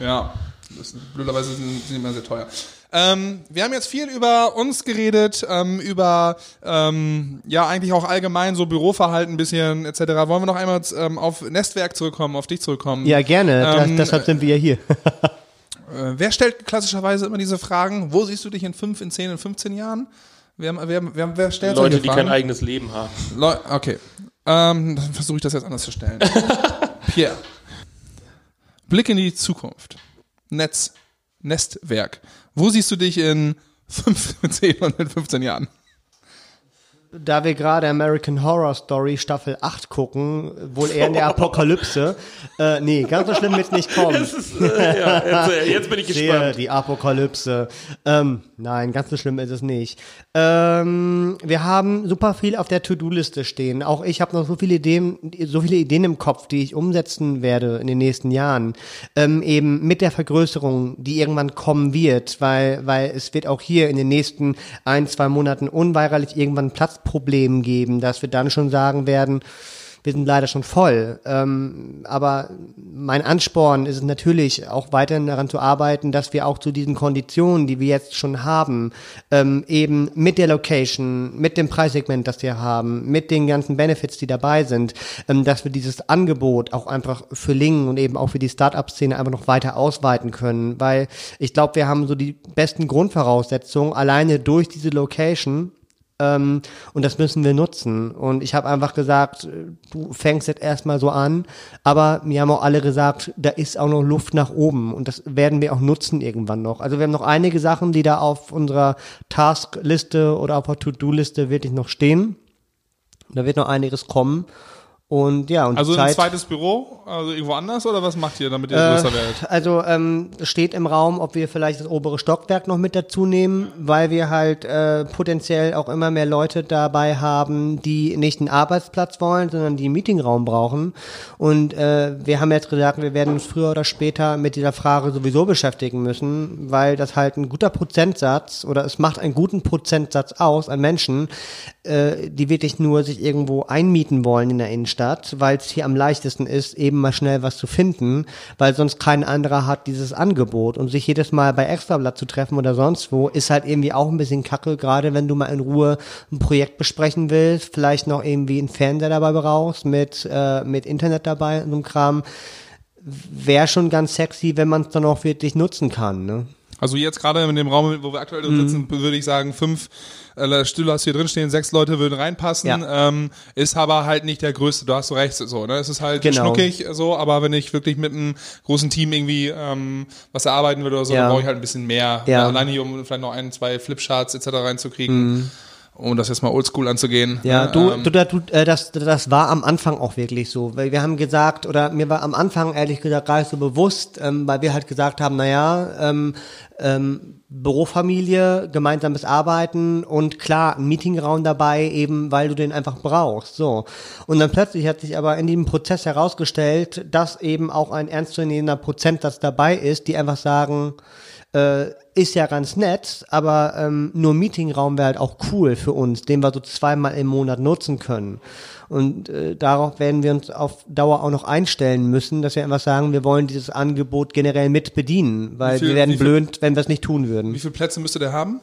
Ja, das ist, blöderweise sind, sind immer sehr teuer. Ähm, wir haben jetzt viel über uns geredet, ähm, über ähm, ja eigentlich auch allgemein so Büroverhalten ein bisschen etc. Wollen wir noch einmal ähm, auf Nestwerk zurückkommen, auf dich zurückkommen? Ja, gerne. Ähm, das, deshalb sind wir ja hier. Äh, wer stellt klassischerweise immer diese Fragen? Wo siehst du dich in 5, in 10, in 15 Jahren? Wer, wer, wer, wer stellt Leute, die kein eigenes Leben haben. Leu okay. Ähm, dann versuche ich das jetzt anders zu stellen. Pierre. Blick in die Zukunft. Netz. Nestwerk. Wo siehst du dich in 5, 10 und in 15 Jahren? Da wir gerade American Horror Story Staffel 8 gucken, wohl eher in der Apokalypse. äh, nee, ganz so schlimm wird's nicht kommen. Ist, äh, ja, jetzt, äh, jetzt bin ich Sehe gespannt. die Apokalypse. Ähm, nein, ganz so schlimm ist es nicht. Ähm, wir haben super viel auf der To-Do-Liste stehen. Auch ich habe noch so viele Ideen, so viele Ideen im Kopf, die ich umsetzen werde in den nächsten Jahren. Ähm, eben mit der Vergrößerung, die irgendwann kommen wird, weil, weil es wird auch hier in den nächsten ein, zwei Monaten unweigerlich irgendwann Platzproblem geben, dass wir dann schon sagen werden, wir sind leider schon voll. Ähm, aber mein Ansporn ist es natürlich auch weiterhin daran zu arbeiten, dass wir auch zu diesen Konditionen, die wir jetzt schon haben, ähm, eben mit der Location, mit dem Preissegment, das wir haben, mit den ganzen Benefits, die dabei sind, ähm, dass wir dieses Angebot auch einfach für Lingen und eben auch für die Start-up-Szene einfach noch weiter ausweiten können. Weil ich glaube, wir haben so die besten Grundvoraussetzungen alleine durch diese Location ähm, und das müssen wir nutzen. Und ich habe einfach gesagt, du fängst jetzt erstmal so an, aber mir haben auch alle gesagt, da ist auch noch Luft nach oben und das werden wir auch nutzen irgendwann noch. Also wir haben noch einige Sachen, die da auf unserer Taskliste oder auf der To-Do-Liste wirklich noch stehen. Da wird noch einiges kommen. Und ja, und Also die ein Zeit, zweites Büro, also irgendwo anders oder was macht ihr, damit ihr Äh, größer werdet? Also ähm, es steht im Raum, ob wir vielleicht das obere Stockwerk noch mit dazu nehmen, weil wir halt äh, potenziell auch immer mehr Leute dabei haben, die nicht einen Arbeitsplatz wollen, sondern die einen Meetingraum brauchen. Und äh, wir haben jetzt gesagt, wir werden uns früher oder später mit dieser Frage sowieso beschäftigen müssen, weil das halt ein guter Prozentsatz oder es macht einen guten Prozentsatz aus an Menschen, äh, die wirklich nur sich irgendwo einmieten wollen in der Innenstadt, weil es hier am leichtesten ist, eben mal schnell was zu finden, weil sonst kein anderer hat dieses Angebot. Und sich jedes Mal bei Extrablatt zu treffen oder sonst wo, ist halt irgendwie auch ein bisschen kacke, gerade wenn du mal in Ruhe ein Projekt besprechen willst, vielleicht noch irgendwie einen Fernseher dabei brauchst, mit, äh, mit Internet dabei und so einem Kram. Wäre schon ganz sexy, wenn man es dann auch wirklich nutzen kann, ne? Also jetzt gerade in dem Raum, wo wir aktuell drin Mhm. sitzen, würde ich sagen, fünf äh, Stühle hast du hier drin stehen, sechs Leute würden reinpassen. Ja. Ähm, ist aber halt nicht der größte, du hast so recht, so, ne? Es ist halt Genau. schnuckig so, aber wenn ich wirklich mit einem großen Team irgendwie ähm, was erarbeiten würde oder so, Ja. dann brauche ich halt ein bisschen mehr. Ja. Mhm. Alleine hier, um vielleicht noch ein, zwei Flipcharts etc. reinzukriegen. Um das jetzt mal oldschool anzugehen. Ja, ne? du, Ähm, du, du äh, das, das war am Anfang auch wirklich so, weil wir haben gesagt, oder mir war am Anfang ehrlich gesagt gar nicht so bewusst, ähm, weil wir halt gesagt haben, naja, ähm, ähm, Bürofamilie, gemeinsames Arbeiten und klar, ein Meetingraum dabei, eben weil du den einfach brauchst. So. Und dann plötzlich hat sich aber in diesem Prozess herausgestellt, dass eben auch ein ernstzunehmender Prozentsatz dabei ist, die einfach sagen, äh, ist ja ganz nett, aber ähm, nur Meetingraum wäre halt auch cool für uns, den wir so zweimal im Monat nutzen können. Und äh, darauf werden wir uns auf Dauer auch noch einstellen müssen, dass wir einfach sagen, wir wollen dieses Angebot generell mit bedienen, weil viel- wir werden wie viel- blöd, wenn wir es nicht tun würden. wie viele Plätze müsste der haben?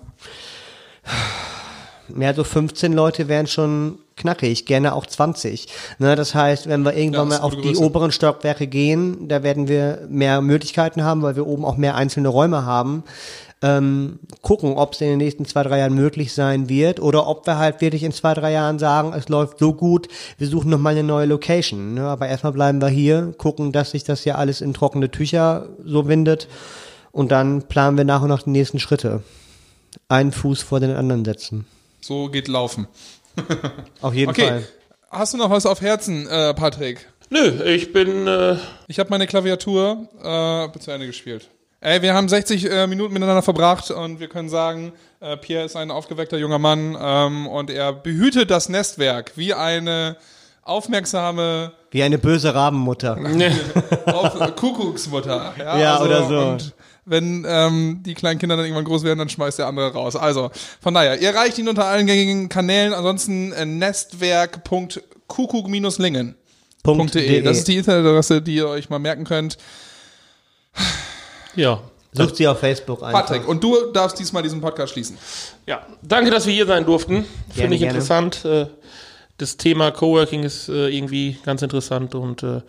Mehr so 15 Leute wären schon knackig, gerne auch 20. Ne, das heißt, wenn wir irgendwann Ja, mal auf die Größe. oberen Stockwerke gehen, da werden wir mehr Möglichkeiten haben, weil wir oben auch mehr einzelne Räume haben. Ähm, gucken, ob es in den nächsten zwei, drei Jahren möglich sein wird oder ob wir halt wirklich in zwei, drei Jahren sagen, es läuft so gut, wir suchen noch mal eine neue Location. Ne? Aber erstmal bleiben wir hier, gucken, dass sich das ja alles in trockene Tücher so windet und dann planen wir nach und nach die nächsten Schritte. Einen Fuß vor den anderen setzen. So geht laufen. Auf jeden Okay. Fall. Hast du noch was auf Herzen, äh, Patrick? Nö, ich bin, äh, Ich habe meine Klaviatur äh, zu Ende gespielt. Ey, wir haben 60 äh, Minuten miteinander verbracht und wir können sagen, äh, Pierre ist ein aufgeweckter junger Mann ähm, und er behütet das Nestwerk wie eine aufmerksame Wie eine böse Rabenmutter. auf, Kuckucksmutter. Ja, also, Ja, oder so. Und wenn ähm, die kleinen Kinder dann irgendwann groß werden, dann schmeißt der andere raus. Also, von daher, ihr reicht ihn unter allen gängigen Kanälen. Ansonsten äh, nestwerk.kuckuck-lingen. Das ist die Internetadresse, die ihr euch mal merken könnt. ja. Sucht sie auf Facebook einfach. Patrick, und du darfst diesmal diesen Podcast schließen. Ja, danke, dass wir hier sein durften. Finde ich gerne. interessant. Äh, Das Thema Coworking ist äh, irgendwie ganz interessant und äh,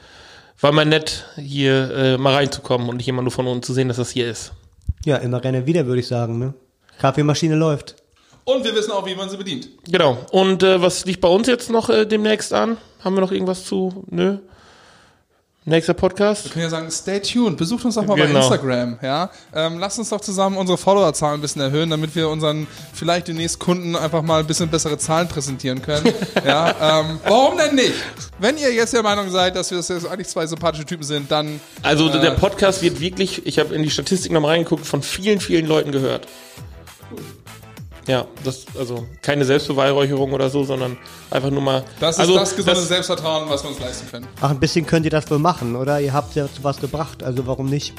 war mal nett, hier äh, mal reinzukommen und nicht immer nur von unten zu sehen, dass das hier ist. Ja, immer gerne wieder, würde ich sagen. Ne? Kaffeemaschine läuft. Und wir wissen auch, wie man sie bedient. Genau. Und äh, was liegt bei uns jetzt noch äh, demnächst an? Haben wir noch irgendwas zu? Nö. Nächster Podcast? Wir können ja sagen, stay tuned, besucht uns doch mal bei Genau. Instagram, ja. Ähm, lasst uns doch zusammen unsere Followerzahlen ein bisschen erhöhen, damit wir unseren vielleicht demnächst Kunden einfach mal ein bisschen bessere Zahlen präsentieren können. ja, ähm, warum denn nicht? Wenn ihr jetzt der Meinung seid, dass wir das jetzt eigentlich zwei sympathische Typen sind, dann Also Äh. der Podcast wird wirklich, ich habe in die Statistik nochmal reingeguckt, von vielen, vielen Leuten gehört. Ja, das, also keine Selbstbeweihräucherung oder so, sondern einfach nur mal. das ist also, das gesunde das- Selbstvertrauen, was wir uns leisten können. Ach, ein bisschen könnt ihr das wohl machen, oder? Ihr habt ja zu was gebracht, also warum nicht?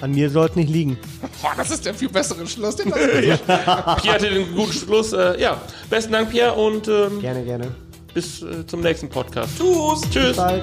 An mir sollte nicht liegen. Boah, das ist der viel bessere Schluss. Den Pierre hatte den guten Schluss. Äh, ja, besten Dank, Pierre, und ähm, Gerne, gerne. bis äh, zum nächsten Podcast. Tschüss. Tschüss. Bye.